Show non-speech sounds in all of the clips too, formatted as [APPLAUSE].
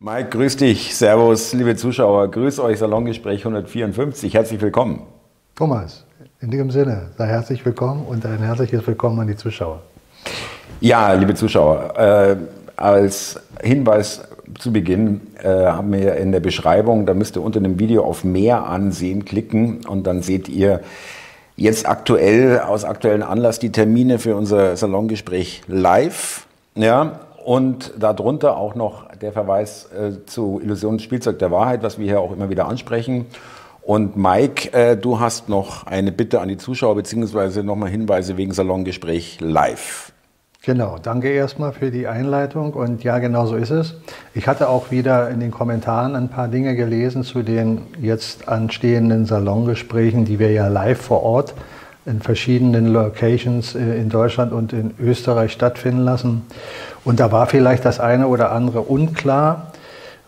Mike, grüß dich. Servus, liebe Zuschauer. Grüß euch, Salongespräch 154. Herzlich willkommen. Thomas, in diesem Sinne, sei herzlich willkommen und ein herzliches Willkommen an die Zuschauer. Ja, liebe Zuschauer, äh, als Hinweis zu Beginn äh, haben wir in der Beschreibung, da müsst ihr unter dem Video auf Mehr ansehen klicken und dann seht ihr jetzt aktuell, aus aktuellem Anlass, die Termine für unser Salongespräch live. Ja, und darunter auch noch der Verweis äh, zu Illusionen Spielzeug der Wahrheit, was wir hier auch immer wieder ansprechen. Und Mike, äh, du hast noch eine Bitte an die Zuschauer, beziehungsweise nochmal Hinweise wegen Salongespräch live. Genau, danke erstmal für die Einleitung und ja, genau so ist es. Ich hatte auch wieder in den Kommentaren ein paar Dinge gelesen zu den jetzt anstehenden Salongesprächen, die wir ja live vor Ort in verschiedenen Locations äh, in Deutschland und in Österreich stattfinden lassen. Und da war vielleicht das eine oder andere unklar,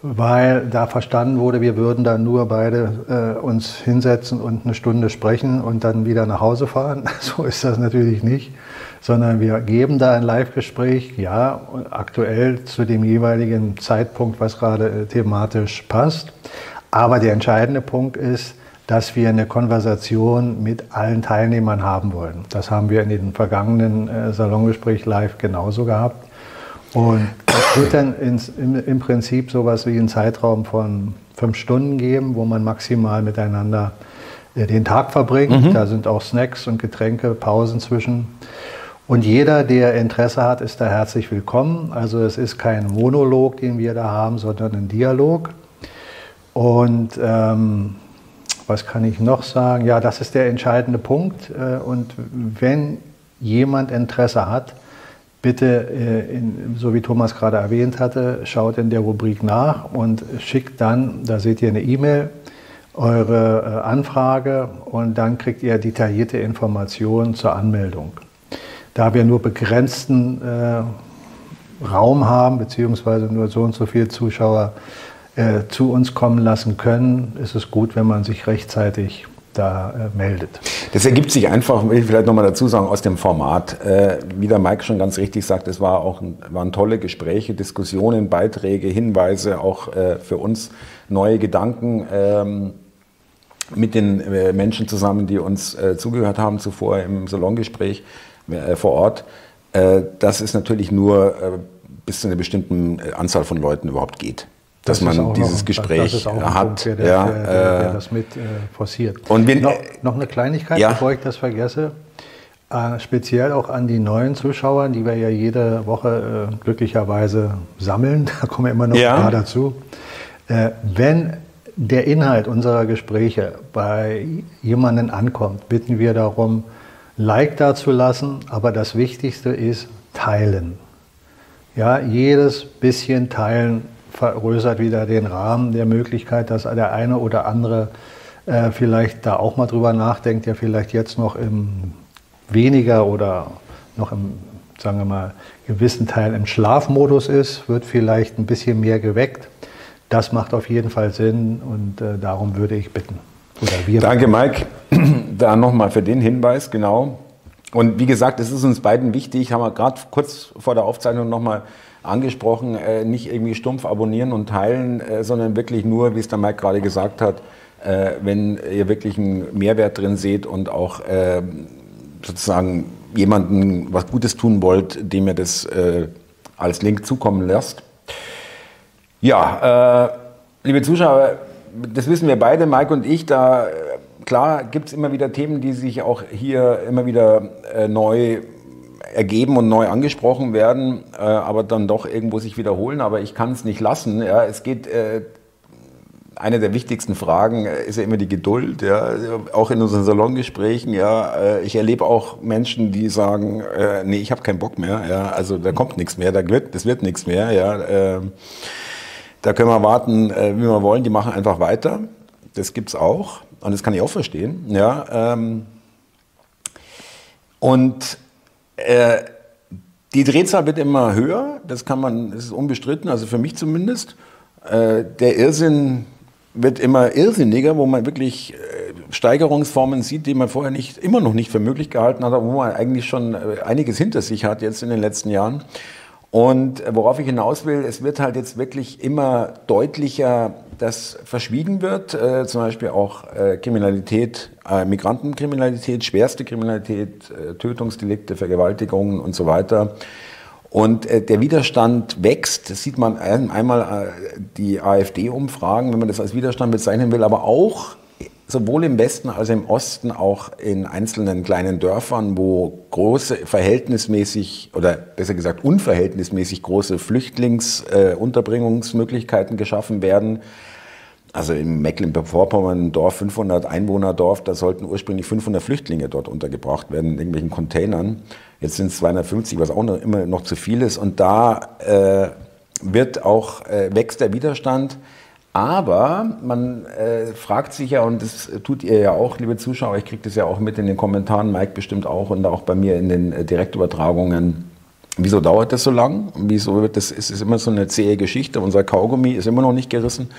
weil da verstanden wurde, wir würden dann nur beide äh, uns hinsetzen und eine Stunde sprechen und dann wieder nach Hause fahren. [LAUGHS] So ist das natürlich nicht, sondern wir geben da ein Live-Gespräch, ja, aktuell zu dem jeweiligen Zeitpunkt, was gerade äh, thematisch passt. Aber der entscheidende Punkt ist, dass wir eine Konversation mit allen Teilnehmern haben wollen. Das haben wir in den vergangenen äh, Salongespräch live genauso gehabt. Und es wird dann ins, im, im Prinzip sowas wie einen Zeitraum von fünf Stunden geben, wo man maximal miteinander äh, den Tag verbringt. Mhm. Da sind auch Snacks und Getränke, Pausen zwischen. Und jeder, der Interesse hat, ist da herzlich willkommen. Also es ist kein Monolog, den wir da haben, sondern ein Dialog. Und ähm, was kann ich noch sagen? Ja, das ist der entscheidende Punkt. Äh, und wenn jemand Interesse hat, bitte, äh, so wie Thomas gerade erwähnt hatte, schaut in der Rubrik nach und schickt dann, da seht ihr eine E-Mail, eure äh, Anfrage und dann kriegt ihr detaillierte Informationen zur Anmeldung. Da wir nur begrenzten Raum haben, beziehungsweise nur so und so viele Zuschauer äh, zu uns kommen lassen können, ist es gut, wenn man sich rechtzeitig da äh, meldet. Das ergibt sich einfach, will ich vielleicht nochmal dazu sagen, aus dem Format. Äh, wie der Mike schon ganz richtig sagt, es war auch waren tolle Gespräche, Diskussionen, Beiträge, Hinweise, auch äh, für uns neue Gedanken ähm, mit den äh, Menschen zusammen, die uns äh, zugehört haben zuvor im Salongespräch vor Ort. dass es natürlich nur bis zu einer bestimmten Anzahl von Leuten überhaupt geht dass das man dieses noch, Gespräch hat. Punkt, der, ja, der, der, der, das mit äh, forciert. Und wenn, noch, noch, eine Kleinigkeit, ja. bevor ich das vergesse. Äh, speziell auch an die neuen Zuschauer, die wir ja jede Woche äh, glücklicherweise sammeln. [LAUGHS] Da kommen wir immer noch ja. ein paar dazu. Äh, wenn der Inhalt unserer Gespräche bei jemandem ankommt, bitten wir darum, Like dazulassen. Aber das Wichtigste ist teilen. Ja, jedes bisschen teilen vergrößert wieder den Rahmen der Möglichkeit, dass der eine oder andere äh, vielleicht da auch mal drüber nachdenkt, der vielleicht jetzt noch im weniger oder noch im, sagen wir mal, gewissen Teil im Schlafmodus ist, wird vielleicht ein bisschen mehr geweckt. Das macht auf jeden Fall Sinn und äh, darum würde ich bitten. Danke, Mike. [CLEARS THROAT] Da nochmal für den Hinweis, genau. Und wie gesagt, es ist uns beiden wichtig, haben wir gerade kurz vor der Aufzeichnung nochmal angesprochen, äh, nicht irgendwie stumpf abonnieren und teilen, äh, sondern wirklich nur, wie es der Mike gerade gesagt hat, äh, wenn ihr wirklich einen Mehrwert drin seht und auch äh, sozusagen jemanden was Gutes tun wollt, dem ihr das äh, als Link zukommen lasst. Ja, äh, liebe Zuschauer, das wissen wir beide, Mike und ich, da klar gibt es immer wieder Themen, die sich auch hier immer wieder neu ergeben und neu angesprochen werden, äh, aber dann doch irgendwo sich wiederholen. Aber ich kann es nicht lassen. Ja. Es geht, äh, eine der wichtigsten Fragen äh, ist ja immer die Geduld. Ja. Auch in unseren Salongesprächen. Ja. Äh, ich erlebe auch Menschen, die sagen, äh, nee, ich habe keinen Bock mehr. Ja. Also da kommt nichts mehr, da wird, das wird nichts mehr. Ja. Äh, da können wir warten, wie wir wollen. Die machen einfach weiter. Das gibt's auch. Und das kann ich auch verstehen. Ja. Ähm, und äh, die Drehzahl wird immer höher, das kann man, das ist unbestritten, also für mich zumindest. Äh, der Irrsinn wird immer irrsinniger, wo man wirklich äh, Steigerungsformen sieht, die man vorher nicht, immer noch nicht für möglich gehalten hat, wo man eigentlich schon einiges hinter sich hat jetzt in den letzten Jahren. Und worauf ich hinaus will, es wird halt jetzt wirklich immer deutlicher, dass verschwiegen wird, äh, zum Beispiel auch äh, Kriminalität, äh, Migrantenkriminalität, schwerste Kriminalität, äh, Tötungsdelikte, Vergewaltigungen und so weiter. Und äh, der Widerstand wächst, das sieht man einmal äh, die AfD-Umfragen, wenn man das als Widerstand bezeichnen will, aber auch sowohl im Westen als im Osten, auch in einzelnen kleinen Dörfern, wo große, verhältnismäßig oder besser gesagt unverhältnismäßig große Flüchtlingsunterbringungsmöglichkeiten äh, geschaffen werden. Also in Mecklenburg-Vorpommern, Dorf, 500 Einwohner-Dorf, da sollten ursprünglich 500 Flüchtlinge dort untergebracht werden in irgendwelchen Containern. Jetzt sind es 250, was auch noch, immer noch zu viel ist. Und da äh, wird auch, äh, wächst der Widerstand. Aber man äh, fragt sich ja, und das tut ihr ja auch, liebe Zuschauer, ich kriege das ja auch mit in den Kommentaren, Mike bestimmt auch und auch bei mir in den äh, Direktübertragungen. Wieso dauert das so lang? Wieso wird das? Es ist immer so eine zähe Geschichte. Unser Kaugummi ist immer noch nicht gerissen.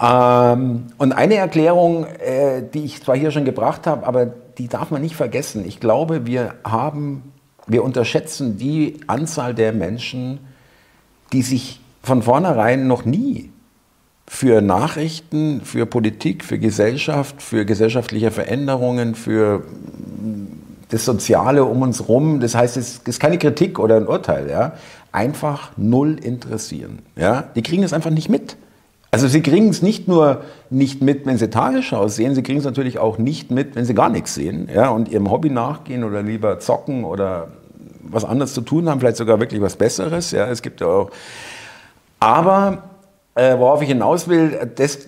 Ja. Ähm, und eine Erklärung, äh, die ich zwar hier schon gebracht habe, aber die darf man nicht vergessen. Ich glaube, wir haben, wir unterschätzen die Anzahl der Menschen, die sich von vornherein noch nie für Nachrichten, für Politik, für Gesellschaft, für gesellschaftliche Veränderungen, für das Soziale um uns herum, das heißt, es ist keine Kritik oder ein Urteil, ja, einfach null interessieren. Ja? Die kriegen es einfach nicht mit. Also sie kriegen es nicht nur nicht mit, wenn sie Tagesschau sehen, sie kriegen es natürlich auch nicht mit, wenn sie gar nichts sehen ja, und ihrem Hobby nachgehen oder lieber zocken oder was anderes zu tun haben, vielleicht sogar wirklich was Besseres. Ja, es gibt ja auch. Aber äh, worauf ich hinaus will, das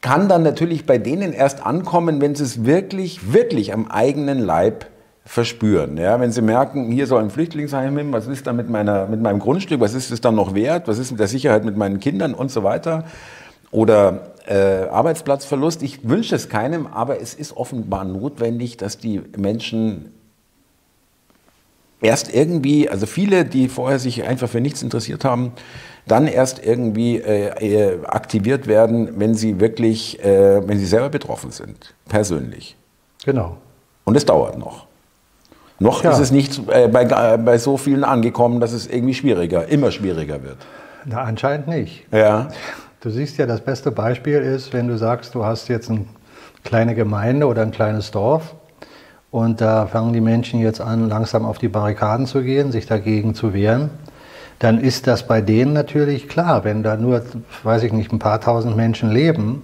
kann dann natürlich bei denen erst ankommen, wenn sie es wirklich, wirklich am eigenen Leib verspüren. Ja, wenn sie merken, hier soll ein Flüchtlingsheim hin, was ist da mit, meiner, mit meinem Grundstück, was ist es dann noch wert, was ist mit der Sicherheit mit meinen Kindern und so weiter. Oder äh, Arbeitsplatzverlust. Ich wünsche es keinem, aber es ist offenbar notwendig, dass die Menschen erst irgendwie, also viele, die vorher sich einfach für nichts interessiert haben, dann erst irgendwie äh, aktiviert werden, wenn sie wirklich, äh, wenn sie selber betroffen sind, persönlich. Genau. Und es dauert noch. Noch ja. ist es nicht äh, bei, äh, bei so vielen angekommen, dass es irgendwie schwieriger, immer schwieriger wird. Na, anscheinend nicht. Ja. Du siehst ja, das beste Beispiel ist, wenn du sagst, du hast jetzt eine kleine Gemeinde oder ein kleines Dorf und da fangen die Menschen jetzt an, langsam auf die Barrikaden zu gehen, sich dagegen zu wehren dann ist das bei denen natürlich klar. Wenn da nur, weiß ich nicht, ein paar tausend Menschen leben,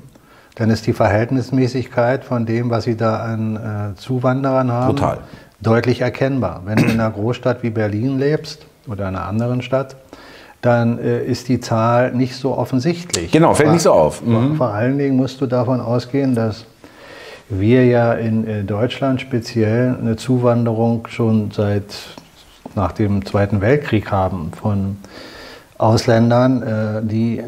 dann ist die Verhältnismäßigkeit von dem, was sie da an äh, Zuwanderern haben, Total. deutlich erkennbar. Wenn du in einer Großstadt wie Berlin lebst oder in einer anderen Stadt, dann äh, ist die Zahl nicht so offensichtlich. Genau, fällt nicht so auf. Mhm. Vor allen Dingen musst du davon ausgehen, dass wir ja in äh, Deutschland speziell eine Zuwanderung schon seit nach dem Zweiten Weltkrieg haben von Ausländern, äh, die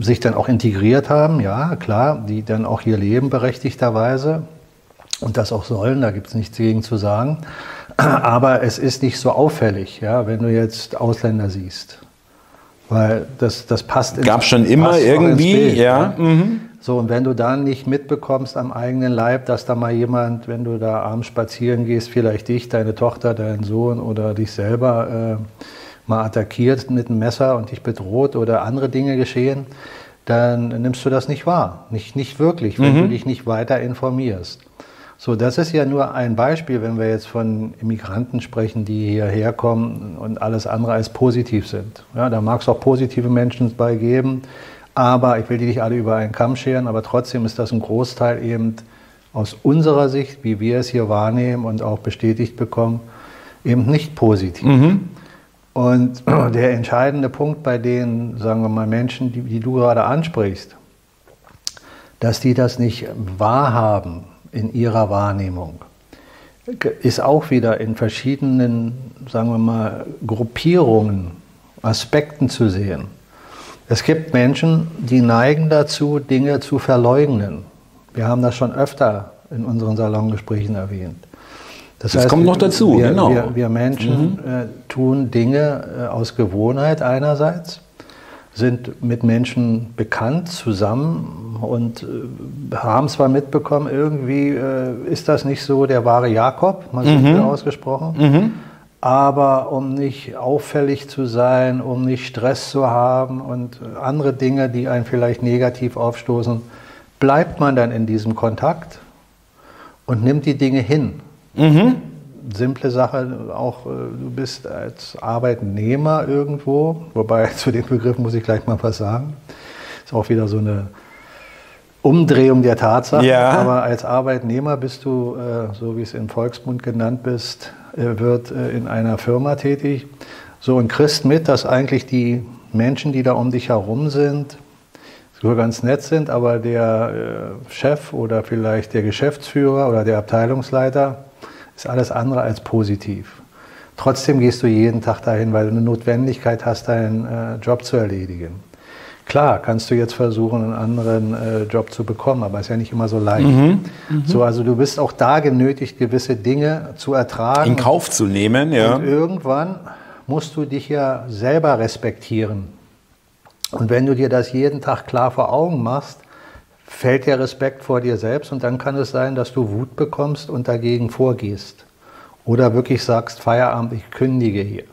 sich dann auch integriert haben, ja klar, die dann auch hier leben berechtigterweise und das auch sollen, da gibt es nichts gegen zu sagen. [CLEARS THROAT] Aber es ist nicht so auffällig, ja, wenn du jetzt Ausländer siehst. Weil das, das passt Gab schon immer irgendwie, Bild, ja. ja. Mhm. So, und wenn du dann nicht mitbekommst am eigenen Leib, dass da mal jemand, wenn du da abends spazieren gehst, vielleicht dich, deine Tochter, deinen Sohn oder dich selber äh, mal attackiert mit einem Messer und dich bedroht oder andere Dinge geschehen, dann nimmst du das nicht wahr. Nicht, nicht wirklich, wenn mhm. du dich nicht weiter informierst. So, das ist ja nur ein Beispiel, wenn wir jetzt von Immigranten sprechen, die hierher kommen und alles andere als positiv sind. Ja, da mag es auch positive Menschen bei geben, aber ich will die nicht alle über einen Kamm scheren, aber trotzdem ist das ein Großteil eben aus unserer Sicht, wie wir es hier wahrnehmen und auch bestätigt bekommen, eben nicht positiv. Mhm. Und [CLEARS THROAT] der entscheidende Punkt bei den, sagen wir mal, Menschen, die, die du gerade ansprichst, dass die das nicht wahrhaben in ihrer Wahrnehmung, ist auch wieder in verschiedenen, sagen wir mal, Gruppierungen, Aspekten zu sehen. Es gibt Menschen, die neigen dazu, Dinge zu verleugnen. Wir haben das schon öfter in unseren Salongesprächen erwähnt. Das, das heißt, kommt noch dazu, wir, genau. Wir, wir Menschen mhm. äh, tun Dinge äh, aus Gewohnheit einerseits, sind mit Menschen bekannt zusammen und äh, haben zwar mitbekommen, irgendwie äh, ist das nicht so der wahre Jakob, mal so mhm. ausgesprochen. Mhm. Aber um nicht auffällig zu sein, um nicht Stress zu haben und andere Dinge, die einen vielleicht negativ aufstoßen, bleibt man dann in diesem Kontakt und nimmt die Dinge hin. Mhm. Simple Sache, auch äh, du bist als Arbeitnehmer irgendwo, wobei [LAUGHS] zu dem Begriff muss ich gleich mal was sagen. Ist auch wieder so eine Umdrehung der Tatsache. Ja. Aber als Arbeitnehmer bist du, äh, so wie es im Volksmund genannt bist, wird in einer Firma tätig. So und kriegst mit, dass eigentlich die Menschen, die da um dich herum sind, sogar ganz nett sind, aber der äh, Chef oder vielleicht der Geschäftsführer oder der Abteilungsleiter ist alles andere als positiv. Trotzdem gehst du jeden Tag dahin, weil du eine Notwendigkeit hast, deinen äh, Job zu erledigen. Klar, kannst du jetzt versuchen, einen anderen äh, Job zu bekommen, aber ist ja nicht immer so leicht. Mhm, mhm. So, also du bist auch da genötigt, gewisse Dinge zu ertragen. In Kauf zu nehmen, ja. Und irgendwann musst du dich ja selber respektieren. Und wenn du dir das jeden Tag klar vor Augen machst, fällt dir Respekt vor dir selbst und dann kann es sein, dass du Wut bekommst und dagegen vorgehst. Oder wirklich sagst, Feierabend, ich kündige hier.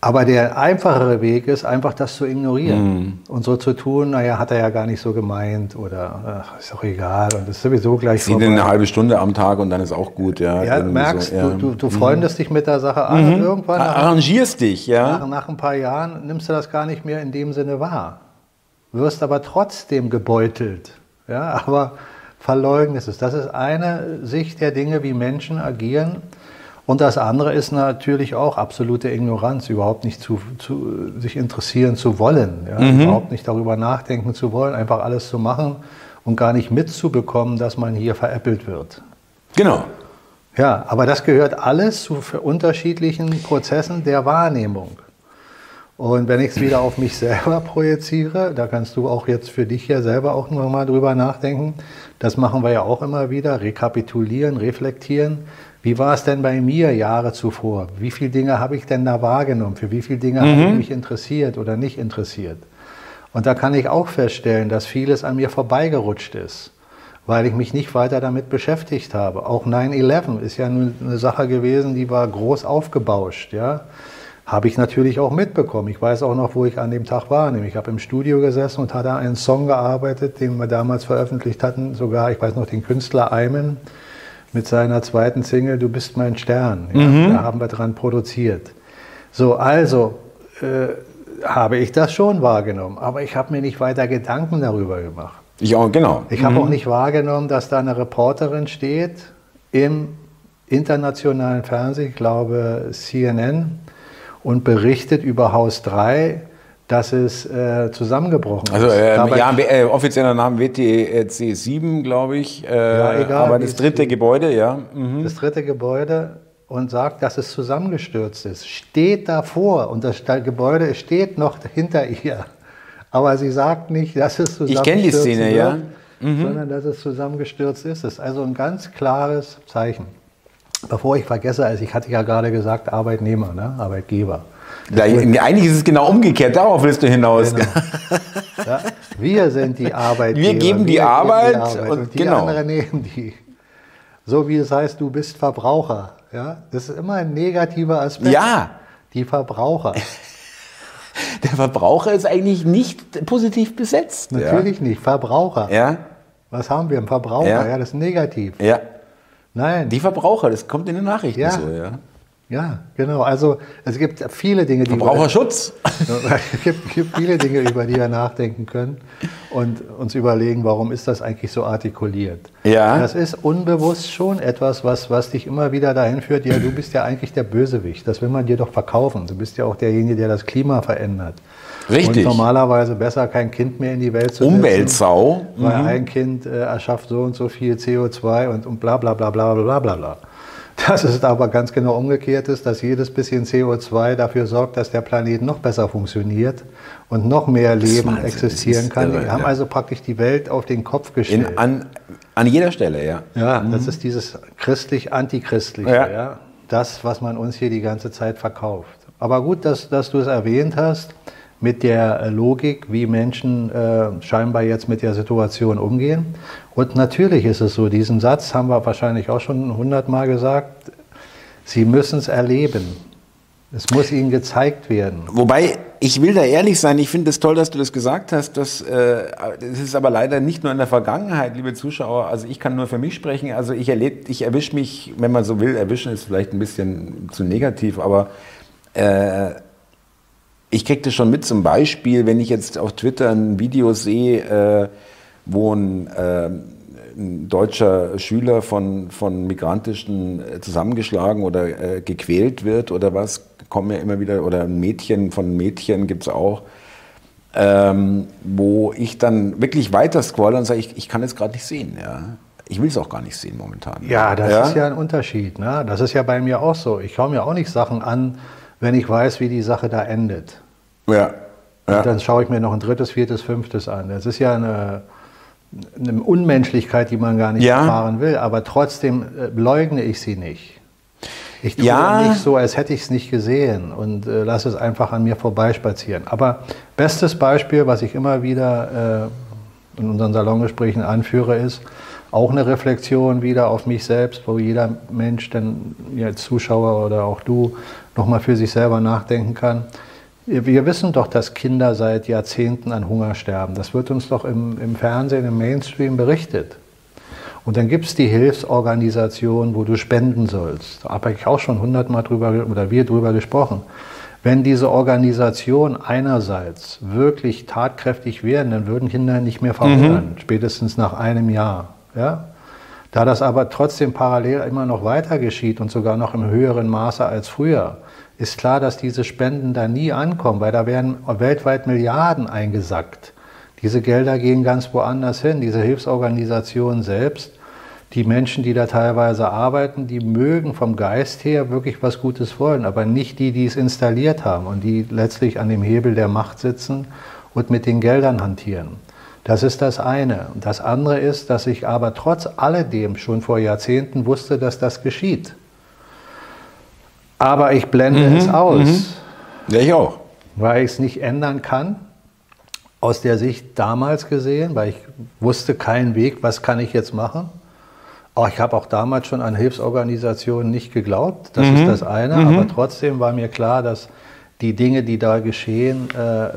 Aber der einfachere Weg ist, einfach das zu ignorieren mm. und so zu tun, naja, hat er ja gar nicht so gemeint oder ach, ist auch egal und ist sowieso gleich Sieh eine halbe Stunde am Tag und dann ist auch gut, ja. Ja, merkst, so, ja. Du, du, du, freundest mhm. dich mit der Sache an mhm. und irgendwann... Nach, Arrangierst dich, ja. Nach, nach ein paar Jahren nimmst du das gar nicht mehr in dem Sinne wahr. Wirst aber trotzdem gebeutelt, ja, [LAUGHS] aber verleugnest es. Das ist eine Sicht der Dinge, wie Menschen agieren und das andere ist natürlich auch absolute Ignoranz, überhaupt nicht zu, zu sich interessieren zu wollen, ja? mhm. überhaupt nicht darüber nachdenken zu wollen, einfach alles zu machen und gar nicht mitzubekommen, dass man hier veräppelt wird. Genau. Ja, aber das gehört alles zu unterschiedlichen Prozessen der Wahrnehmung. Und wenn ich es wieder auf mich selber projiziere, da kannst du auch jetzt für dich ja selber auch nochmal drüber nachdenken. Das machen wir ja auch immer wieder, rekapitulieren, reflektieren. Wie war es denn bei mir Jahre zuvor? Wie viele Dinge habe ich denn da wahrgenommen? Für wie viele Dinge mhm. habe ich mich interessiert oder nicht interessiert? Und da kann ich auch feststellen, dass vieles an mir vorbeigerutscht ist, weil ich mich nicht weiter damit beschäftigt habe. Auch 9-11 ist ja eine Sache gewesen, die war groß aufgebauscht. Ja? Habe ich natürlich auch mitbekommen. Ich weiß auch noch, wo ich an dem Tag war. Nämlich ich habe im Studio gesessen und hatte einen Song gearbeitet, den wir damals veröffentlicht hatten. Sogar, ich weiß noch, den Künstler Eimen mit seiner zweiten Single Du bist mein Stern. Ja, mhm. Da haben wir dran produziert. So, also äh, habe ich das schon wahrgenommen, aber ich habe mir nicht weiter Gedanken darüber gemacht. Ja, genau. Ich habe mhm. auch nicht wahrgenommen, dass da eine Reporterin steht im internationalen Fernsehen, ich glaube CNN, und berichtet über Haus 3 dass es äh, zusammengebrochen also, ist. Also ja, äh, offizieller Name WTC 7, glaube ich. Äh, ja, egal, aber das dritte Gebäude, ja. Mhm. Das dritte Gebäude und sagt, dass es zusammengestürzt ist. Steht davor und das Gebäude steht noch hinter ihr. Aber sie sagt nicht, dass es zusammengestürzt ist. Ich kenne die Szene, wird, ja. Mhm. Sondern dass es zusammengestürzt ist. Das ist also ein ganz klares Zeichen. Bevor ich vergesse, also ich hatte ja gerade gesagt, Arbeitnehmer, ne? Arbeitgeber. Da, eigentlich ist es genau umgekehrt, darauf willst du hinaus. Genau. Ja, wir sind die Arbeitgeber. Wir geben die, wir Arbeit, geben die Arbeit, und, und die genau. anderen nehmen die. So wie es heißt, du bist Verbraucher. Ja? Das ist immer ein negativer Aspekt. Ja. Die Verbraucher. [LAUGHS] Der Verbraucher ist eigentlich nicht positiv besetzt. Natürlich ja. nicht. Verbraucher. Ja. Was haben wir? Ein Verbraucher, ja. ja, das ist negativ. Ja. Nein. Die Verbraucher, das kommt in den Nachrichten ja. so, ja. Ja, genau. Also es gibt viele Dinge, die Verbraucherschutz. es gibt, gibt viele Dinge, über die wir nachdenken können und uns überlegen, warum ist das eigentlich so artikuliert. Ja. Das ist unbewusst schon etwas, was, was dich immer wieder dahin führt. Ja, du bist ja eigentlich der Bösewicht. Das will man dir doch verkaufen. Du bist ja auch derjenige, der das Klima verändert. Richtig. Und normalerweise besser kein Kind mehr in die Welt zu setzen. Umweltsau. Weil mhm. ein Kind äh, erschafft so und so viel CO2 und, und bla bla bla bla bla bla bla. Dass es aber ganz genau umgekehrt ist, dass jedes bisschen CO2 dafür sorgt, dass der Planet noch besser funktioniert und noch mehr Leben Wahnsinn, existieren kann. Irre, Wir haben ja. also praktisch die Welt auf den Kopf gestellt. In, an, an jeder Stelle, ja. Ja, mhm. das ist dieses christlich-antichristliche, ja. ja. Das, was man uns hier die ganze Zeit verkauft. Aber gut, dass, dass du es erwähnt hast mit der Logik, wie Menschen äh, scheinbar jetzt mit der Situation umgehen. Und natürlich ist es so, diesen Satz haben wir wahrscheinlich auch schon hundertmal gesagt. Sie müssen es erleben. Es muss ihnen gezeigt werden. Wobei, ich will da ehrlich sein, ich finde es das toll, dass du das gesagt hast. Das, äh, das ist aber leider nicht nur in der Vergangenheit, liebe Zuschauer. Also ich kann nur für mich sprechen. Also ich, ich erwische mich, wenn man so will, erwischen ist vielleicht ein bisschen zu negativ, aber äh, ich kriege das schon mit zum Beispiel, wenn ich jetzt auf Twitter ein Video sehe, äh, wo ein, äh, ein, deutscher Schüler von, von Migrantischen äh, zusammengeschlagen oder äh, gequält wird oder was, kommen ja immer wieder, oder ein Mädchen von Mädchen gibt es auch, ähm, wo ich dann wirklich weiter scrolle und sage, ich, ich kann es gerade nicht sehen. Ja. Ich will es auch gar nicht sehen momentan. Ja, das ja? ist ja ein Unterschied. Ne? Das ist ja bei mir auch so. Ich schaue mir auch nicht Sachen an, wenn ich weiß, wie die Sache da endet. Ja. ja. Dann schaue ich mir noch ein drittes, viertes, fünftes an. Das ist ja eine, eine Unmenschlichkeit, die man gar nicht ja. erfahren will, aber trotzdem äh, leugne ich sie nicht. Ich tue ja. nicht so, als hätte ich es nicht gesehen und äh, lasse es einfach an mir vorbeispazieren. Aber bestes Beispiel, was ich immer wieder äh, in unseren Salongesprächen anführe, ist auch eine Reflexion wieder auf mich selbst, wo jeder Mensch, dann ja, Zuschauer oder auch du, nochmal für sich selber nachdenken kann. Wir wissen doch, dass Kinder seit Jahrzehnten an Hunger sterben. Das wird uns doch im, im Fernsehen, im Mainstream berichtet. Und dann gibt es die Hilfsorganisation, wo du spenden sollst. Da habe ich auch schon hundertmal drüber, oder wir drüber gesprochen. Wenn diese Organisation einerseits wirklich tatkräftig wären, dann würden Kinder nicht mehr verhungern, mhm. spätestens nach einem Jahr. Ja? Da das aber trotzdem parallel immer noch weiter geschieht und sogar noch im höheren Maße als früher, ist klar, dass diese Spenden da nie ankommen, weil da werden weltweit Milliarden eingesackt. Diese Gelder gehen ganz woanders hin. Diese Hilfsorganisationen selbst, die Menschen, die da teilweise arbeiten, die mögen vom Geist her wirklich was Gutes wollen, aber nicht die, die es installiert haben und die letztlich an dem Hebel der Macht sitzen und mit den Geldern hantieren. Das ist das eine. Das andere ist, dass ich aber trotz alledem schon vor Jahrzehnten wusste, dass das geschieht. Aber ich blende mhm, es aus. Mhm. Ja, ich auch. Weil ich es nicht ändern kann, aus der Sicht damals gesehen, weil ich wusste keinen Weg, was kann ich jetzt machen. Auch ich habe auch damals schon an Hilfsorganisationen nicht geglaubt, das mhm. ist das eine, mhm. aber trotzdem war mir klar, dass die Dinge, die da geschehen, äh, äh,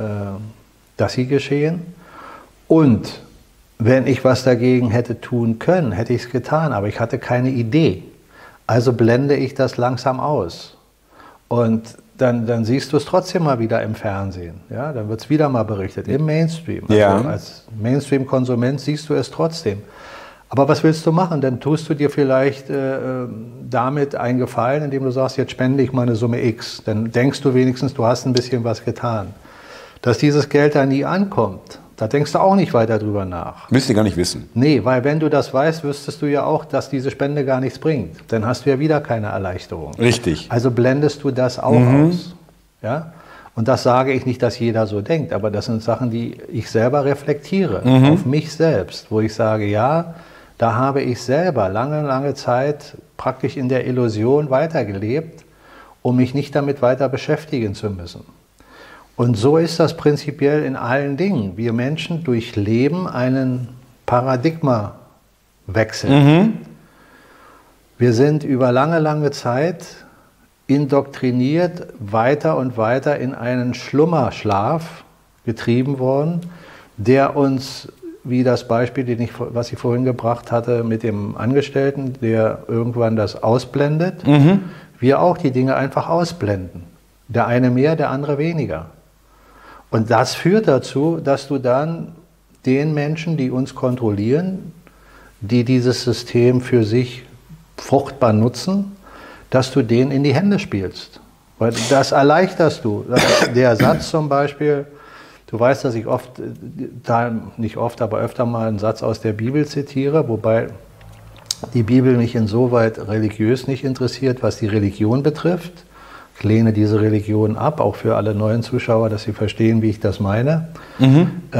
dass sie geschehen. Und wenn ich was dagegen hätte tun können, hätte ich es getan, aber ich hatte keine Idee. Also blende ich das langsam aus. Und dann, dann siehst du es trotzdem mal wieder im Fernsehen. Ja? Dann wird es wieder mal berichtet, im Mainstream. Also ja. Als Mainstream-Konsument siehst du es trotzdem. Aber was willst du machen? Dann tust du dir vielleicht äh, damit einen Gefallen, indem du sagst, jetzt spende ich mal eine Summe X. Dann denkst du wenigstens, du hast ein bisschen was getan. Dass dieses Geld da nie ankommt, da denkst du auch nicht weiter drüber nach. Müsst ihr gar nicht wissen. Nee, weil wenn du das weißt, wüsstest du ja auch, dass diese Spende gar nichts bringt. Dann hast du ja wieder keine Erleichterung. Richtig. Also blendest du das auch mhm. aus. Ja? Und das sage ich nicht, dass jeder so denkt, aber das sind Sachen, die ich selber reflektiere, mhm. auf mich selbst, wo ich sage, ja, da habe ich selber lange, lange Zeit praktisch in der Illusion weitergelebt, um mich nicht damit weiter beschäftigen zu müssen. Und so ist das prinzipiell in allen Dingen. Wir Menschen durchleben einen Paradigmawechsel. Mhm. Wir sind über lange, lange Zeit indoktriniert weiter und weiter in einen Schlummerschlaf getrieben worden, der uns, wie das Beispiel, ich, was ich vorhin gebracht hatte, mit dem Angestellten, der irgendwann das ausblendet, mhm. wir auch die Dinge einfach ausblenden. Der eine mehr, der andere weniger. Und das führt dazu, dass du dann den Menschen, die uns kontrollieren, die dieses System für sich fruchtbar nutzen, dass du denen in die Hände spielst. Weil das erleichterst du. [COUGHS] Der Satz zum Beispiel, du weißt, dass ich oft, nicht oft, aber öfter mal einen Satz aus der Bibel zitiere, wobei die Bibel mich insoweit religiös nicht interessiert, was die Religion betrifft. Ich lehne diese Religion ab, auch für alle neuen Zuschauer, dass sie verstehen, wie ich das meine. Mhm. Äh,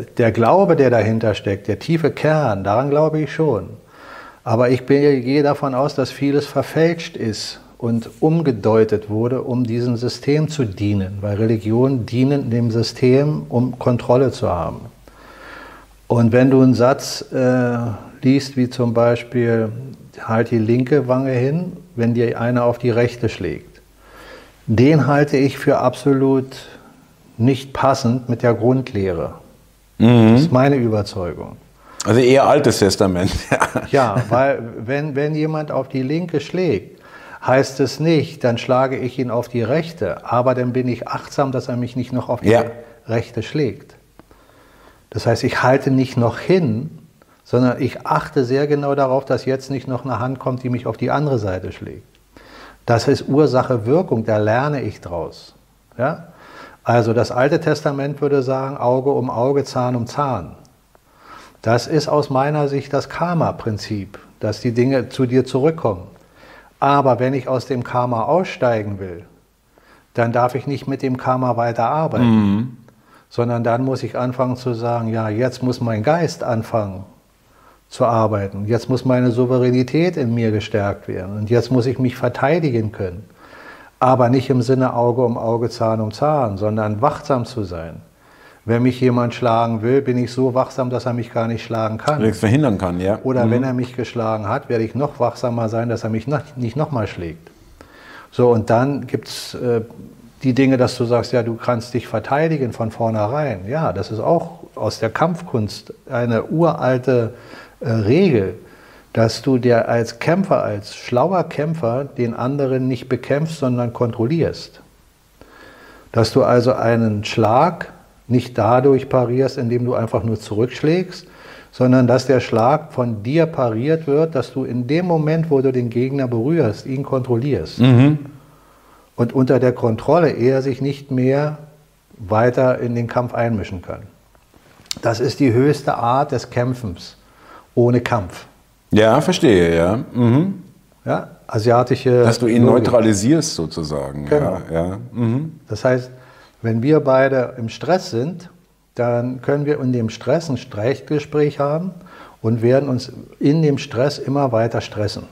äh, der Glaube, der dahinter steckt, der tiefe Kern, daran glaube ich schon. Aber ich bin, gehe davon aus, dass vieles verfälscht ist und umgedeutet wurde, um diesem System zu dienen, weil Religionen dienen dem System, um Kontrolle zu haben. Und wenn du einen Satz äh, liest, wie zum Beispiel, halte die linke Wange hin, wenn dir einer auf die rechte schlägt. Den halte ich für absolut nicht passend mit der Grundlehre. Mhm. Das ist meine Überzeugung. Also eher altes Testament. [LAUGHS] ja, weil wenn, wenn jemand auf die linke schlägt, heißt es nicht, dann schlage ich ihn auf die rechte, aber dann bin ich achtsam, dass er mich nicht noch auf die ja. rechte schlägt. Das heißt, ich halte nicht noch hin, sondern ich achte sehr genau darauf, dass jetzt nicht noch eine Hand kommt, die mich auf die andere Seite schlägt. Das ist Ursache-Wirkung, da lerne ich draus. Ja? Also das Alte Testament würde sagen, Auge um Auge, Zahn um Zahn. Das ist aus meiner Sicht das Karma-Prinzip, dass die Dinge zu dir zurückkommen. Aber wenn ich aus dem Karma aussteigen will, dann darf ich nicht mit dem Karma weiterarbeiten, mhm. sondern dann muss ich anfangen zu sagen, ja, jetzt muss mein Geist anfangen zu arbeiten, jetzt muss meine Souveränität in mir gestärkt werden und jetzt muss ich mich verteidigen können. Aber nicht im Sinne Auge um Auge, Zahn um Zahn, sondern wachsam zu sein. Wenn mich jemand schlagen will, bin ich so wachsam, dass er mich gar nicht schlagen kann. Nichts verhindern kann, ja. Oder mhm. wenn er mich geschlagen hat, werde ich noch wachsamer sein, dass er mich noch, nicht nochmal schlägt. So, und dann gibt es äh, die Dinge, dass du sagst, ja, du kannst dich verteidigen von vornherein. Ja, das ist auch aus der Kampfkunst eine uralte Regel, dass du dir als Kämpfer, als schlauer Kämpfer den anderen nicht bekämpfst, sondern kontrollierst. Dass du also einen Schlag nicht dadurch parierst, indem du einfach nur zurückschlägst, sondern dass der Schlag von dir pariert wird, dass du in dem Moment, wo du den Gegner berührst, ihn kontrollierst. Mhm. Und unter der Kontrolle er sich nicht mehr weiter in den Kampf einmischen kann. Das ist die höchste Art des Kämpfens ohne Kampf. Ja, verstehe, ja. Mhm. Ja, asiatische. Dass du ihn Logik. neutralisierst sozusagen. Genau. Ja, ja. Mhm. Das heißt, wenn wir beide im Stress sind, dann können wir in dem Stress ein Streitgespräch haben und werden uns in dem Stress immer weiter stressen.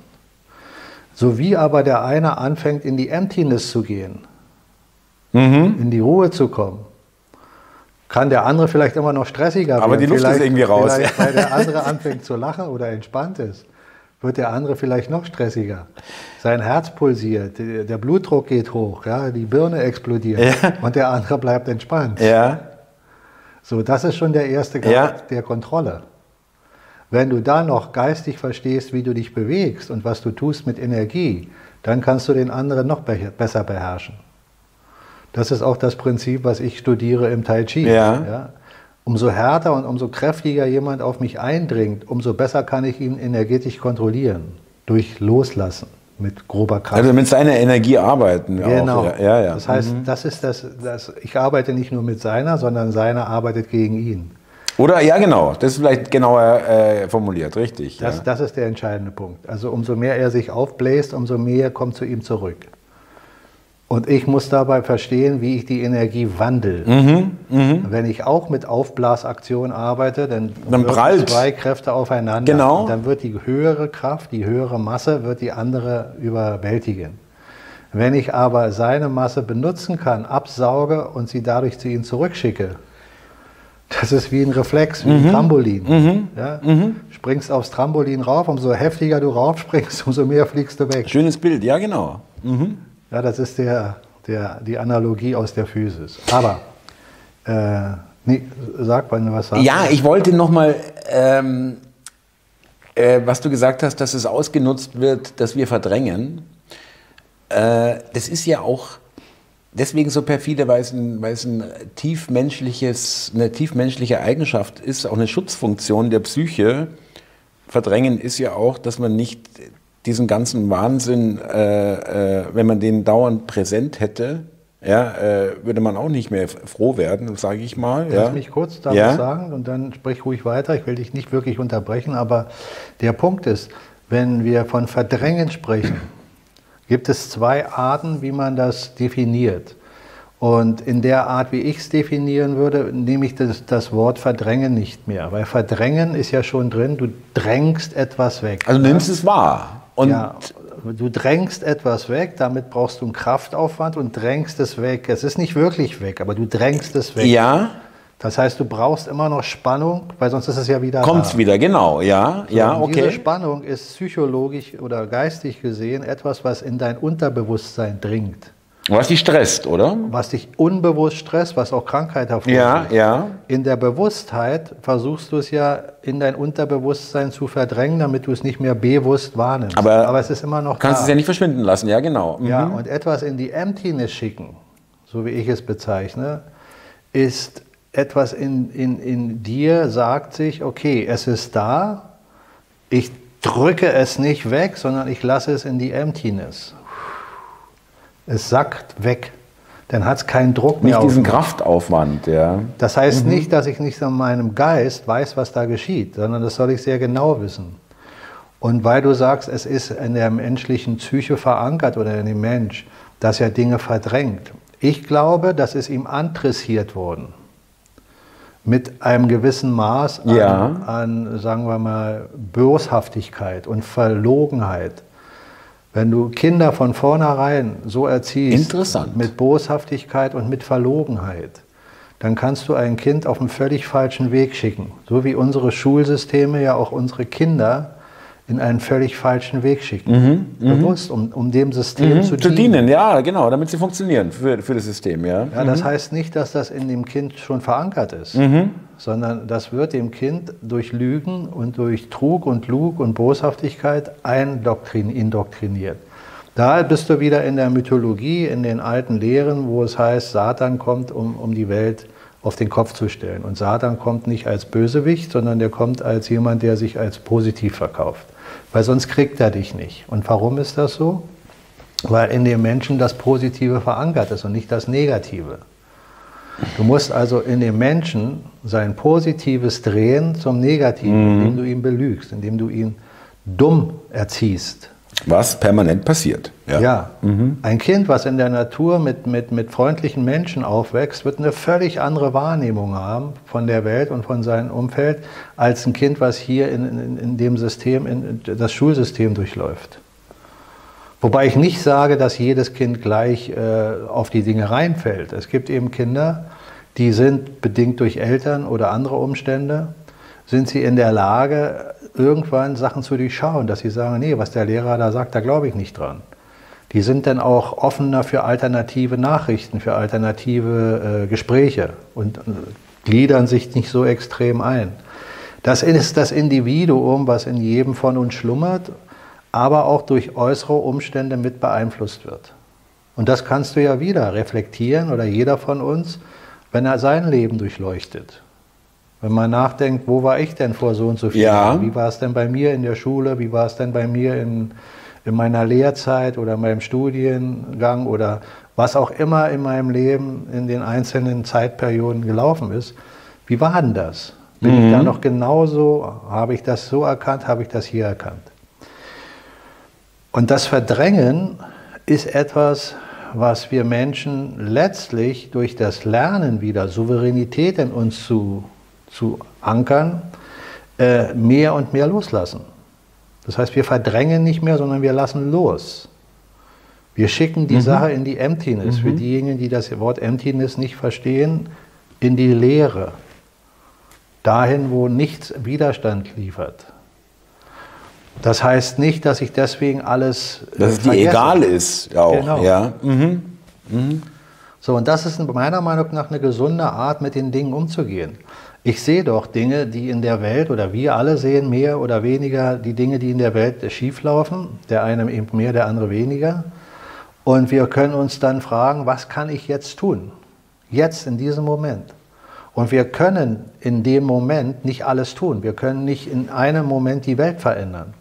So wie aber der eine anfängt, in die Emptiness zu gehen, mhm. in die Ruhe zu kommen, kann der andere vielleicht immer noch stressiger werden. Aber die Luft ist irgendwie raus. Weil der andere anfängt zu lachen oder entspannt ist wird der andere vielleicht noch stressiger. Sein Herz pulsiert, der Blutdruck geht hoch, ja, die Birne explodiert ja. und der andere bleibt entspannt. Ja. So, das ist schon der erste Grad ja. der Kontrolle. Wenn du da noch geistig verstehst, wie du dich bewegst und was du tust mit Energie, dann kannst du den anderen noch besser beherrschen. Das ist auch das Prinzip, was ich studiere im Tai Chi. Ja. ja? umso härter und umso kräftiger jemand auf mich eindringt, umso besser kann ich ihn energetisch kontrollieren. Durch Loslassen mit grober Kraft. Also mit seiner Energie arbeiten. Genau. Auch. Ja, ja. Das heißt, mhm. das ist das, das, ich arbeite nicht nur mit seiner, sondern seiner arbeitet gegen ihn. Oder, ja genau, das ist vielleicht genauer äh, formuliert, richtig. Das, ja. das ist der entscheidende Punkt. Also umso mehr er sich aufbläst, umso mehr kommt zu ihm zurück. Und ich muss dabei verstehen, wie ich die Energie wandle. Mhm, mh. Wenn ich auch mit Aufblasaktion arbeite, dann, dann prallt zwei Kräfte aufeinander. Genau. dann wird die höhere Kraft, die höhere Masse, wird die andere überwältigen. Wenn ich aber seine Masse benutzen kann, absauge und sie dadurch zu ihm zurückschicke, das ist wie ein Reflex, wie mhm. ein Trampolin. Mhm. Ja? Mhm. Springst aufs Trampolin rauf, umso heftiger du raufspringst, [LAUGHS] umso mehr fliegst du weg. Schönes Bild, ja genau. Ja, das ist der, der, die Analogie aus der Physis. Aber, äh, nee, sag, du was sagst. Ja, ich wollte nochmal, ähm, äh, was du gesagt hast, dass es ausgenutzt wird, dass wir verdrängen. Äh, das ist ja auch deswegen so perfide, weil es, ein, weil es ein tiefmenschliches, eine tiefmenschliche Eigenschaft ist, auch eine Schutzfunktion der Psyche. Verdrängen ist ja auch, dass man nicht diesen ganzen Wahnsinn, äh, äh, wenn man den dauernd präsent hätte, ja, äh, würde man auch nicht mehr froh werden, sage ich mal. Lass ja. mich kurz dazu ja. sagen und dann sprich ruhig weiter. Ich will dich nicht wirklich unterbrechen, aber der Punkt ist, wenn wir von Verdrängen sprechen, gibt es zwei Arten, wie man das definiert. Und in der Art, wie ich es definieren würde, nehme ich das, das, Wort verdrängen nicht mehr. Weil verdrängen ist ja schon drin, du drängst etwas weg. Also nimmst es wahr. Und ja, du drängst etwas weg, damit brauchst du einen Kraftaufwand und drängst es weg. Es ist nicht wirklich weg, aber du drängst es weg. Ja. Das heißt, du brauchst immer noch Spannung, weil sonst ist es ja wieder. Kommt's wieder, genau, ja, So, ja, und Diese okay. Spannung ist psychologisch oder geistig gesehen etwas, was in dein Unterbewusstsein dringt. Was dich stresst, oder? Was dich unbewusst stresst, was auch Krankheit hervorruft. Ja, ja. In der Bewusstheit versuchst du es ja in dein Unterbewusstsein zu verdrängen, damit du es nicht mehr bewusst wahrnimmst. Aber es ist immer noch Kannst da. es ja nicht verschwinden lassen, ja, genau. Mhm. Ja, und etwas in die Emptiness schicken, so wie ich es bezeichne, ist etwas in, in, in dir, sagt sich, okay, es ist da, ich drücke es nicht weg, sondern ich lasse es in die Emptiness. Es sackt weg. Dann hat es keinen Druck mehr Nicht auf diesen mich. Kraftaufwand, ja. Das heißt nicht, dass ich nicht an meinem Geist weiß, was da geschieht, sondern das soll ich sehr genau wissen. Und weil du sagst, es ist in der menschlichen Psyche verankert oder in dem Mensch, dass er Dinge verdrängt. Ich glaube, das ist ihm antressiert worden. Mit einem gewissen Maß an, Ja. an, sagen wir mal, Boshaftigkeit und Verlogenheit. Wenn du Kinder von vornherein so erziehst, mit Boshaftigkeit und mit Verlogenheit, dann kannst du ein Kind auf einen völlig falschen Weg schicken. So wie unsere Schulsysteme ja auch unsere Kinder in einen völlig falschen Weg schicken. Bewusst, um, um dem System Mhm, zu, zu dienen. dienen, ja, genau, damit sie funktionieren für, für das System, ja. Ja, das heißt nicht, dass das in dem Kind schon verankert ist, sondern das wird dem Kind durch Lügen und durch Trug und Lug und Boshaftigkeit eindoktrin, indoktriniert. Da bist du wieder in der Mythologie, in den alten Lehren, wo es heißt, Satan kommt, um, um die Welt auf den Kopf zu stellen. Und Satan kommt nicht als Bösewicht, sondern der kommt als jemand, der sich als positiv verkauft. Weil sonst kriegt er dich nicht. Und warum ist das so? Weil in dem Menschen das Positive verankert ist und nicht das Negative. Du musst also in dem Menschen sein Positives drehen zum Negativen, indem du ihn belügst, indem du ihn dumm erziehst. Was permanent passiert. Ja. Ja, ein Kind, was in der Natur mit, mit, mit freundlichen Menschen aufwächst, wird eine völlig andere Wahrnehmung haben von der Welt und von seinem Umfeld, als ein Kind, was hier in, in, in dem System, in, in das Schulsystem durchläuft. Wobei ich nicht sage, dass jedes Kind gleich äh, auf die Dinge reinfällt. Es gibt eben Kinder, die sind bedingt durch Eltern oder andere Umstände, sind sie in der Lage, irgendwann Sachen zu durchschauen, dass sie sagen, nee, was der Lehrer da sagt, da glaube ich nicht dran. Die sind dann auch offener für alternative Nachrichten, für alternative äh, Gespräche und äh, gliedern sich nicht so extrem ein. Das ist das Individuum, was in jedem von uns schlummert, aber auch durch äußere Umstände mit beeinflusst wird. Und das kannst du ja wieder reflektieren oder jeder von uns, wenn er sein Leben durchleuchtet. Wenn man nachdenkt, wo war ich denn vor so und so vielen Ja. Jahren? Wie war es denn bei mir in der Schule? Wie war es denn bei mir in, in meiner Lehrzeit oder in meinem Studiengang oder was auch immer in meinem Leben in den einzelnen Zeitperioden gelaufen ist? Wie war denn das? Bin ich da noch genauso? Habe ich das so erkannt? Habe ich das hier erkannt? Und das Verdrängen ist etwas, was wir Menschen letztlich durch das Lernen wieder, Souveränität in uns zu, zu ankern, äh, mehr und mehr loslassen. Das heißt, wir verdrängen nicht mehr, sondern wir lassen los. Wir schicken die Sache in die Emptiness. Für diejenigen, die das Wort Emptiness nicht verstehen, in die Leere. Dahin, wo nichts Widerstand liefert. Das heißt nicht, dass ich deswegen alles. äh, Dass es dir egal ist, auch. Genau. Ja. Mhm. So, und das ist meiner Meinung nach eine gesunde Art, mit den Dingen umzugehen. Ich sehe doch Dinge, die in der Welt, oder wir alle sehen mehr oder weniger die Dinge, die in der Welt schieflaufen. Der eine eben mehr, der andere weniger. Und wir können uns dann fragen, was kann ich jetzt tun? Jetzt, in diesem Moment. Und wir können in dem Moment nicht alles tun. Wir können nicht in einem Moment die Welt verändern.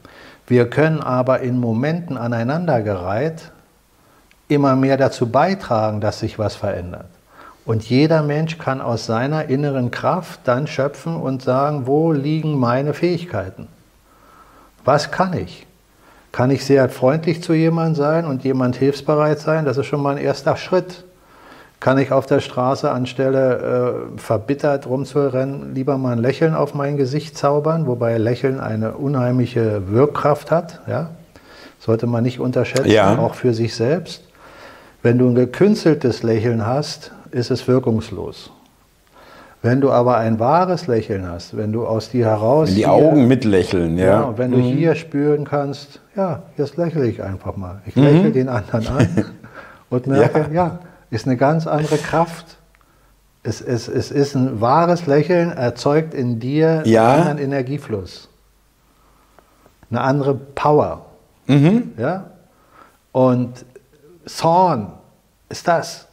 Wir können aber in Momenten aneinandergereiht immer mehr dazu beitragen, dass sich was verändert. Und jeder Mensch kann aus seiner inneren Kraft dann schöpfen und sagen, wo liegen meine Fähigkeiten? Was kann ich? Kann ich sehr freundlich zu jemandem sein und jemand hilfsbereit sein? Das ist schon mal ein erster Schritt. Kann ich auf der Straße anstelle äh, verbittert rumzurennen, lieber mal ein Lächeln auf mein Gesicht zaubern, wobei Lächeln eine unheimliche Wirkkraft hat. Ja? Sollte man nicht unterschätzen, Ja. auch für sich selbst. Wenn du ein gekünsteltes Lächeln hast, ist es wirkungslos. Wenn du aber ein wahres Lächeln hast, wenn du aus dir heraus. Wenn die hier- Augen mitlächeln, ja. Ja, und wenn du hier spüren kannst, ja, jetzt lächle ich einfach mal. Ich lächle den anderen an [LAUGHS] und merke, ja. ist eine ganz andere Kraft. Es, es, es ist ein wahres Lächeln, erzeugt in dir Ja. einen anderen Energiefluss. Eine andere Power. Mhm. Ja? Und Zorn ist das.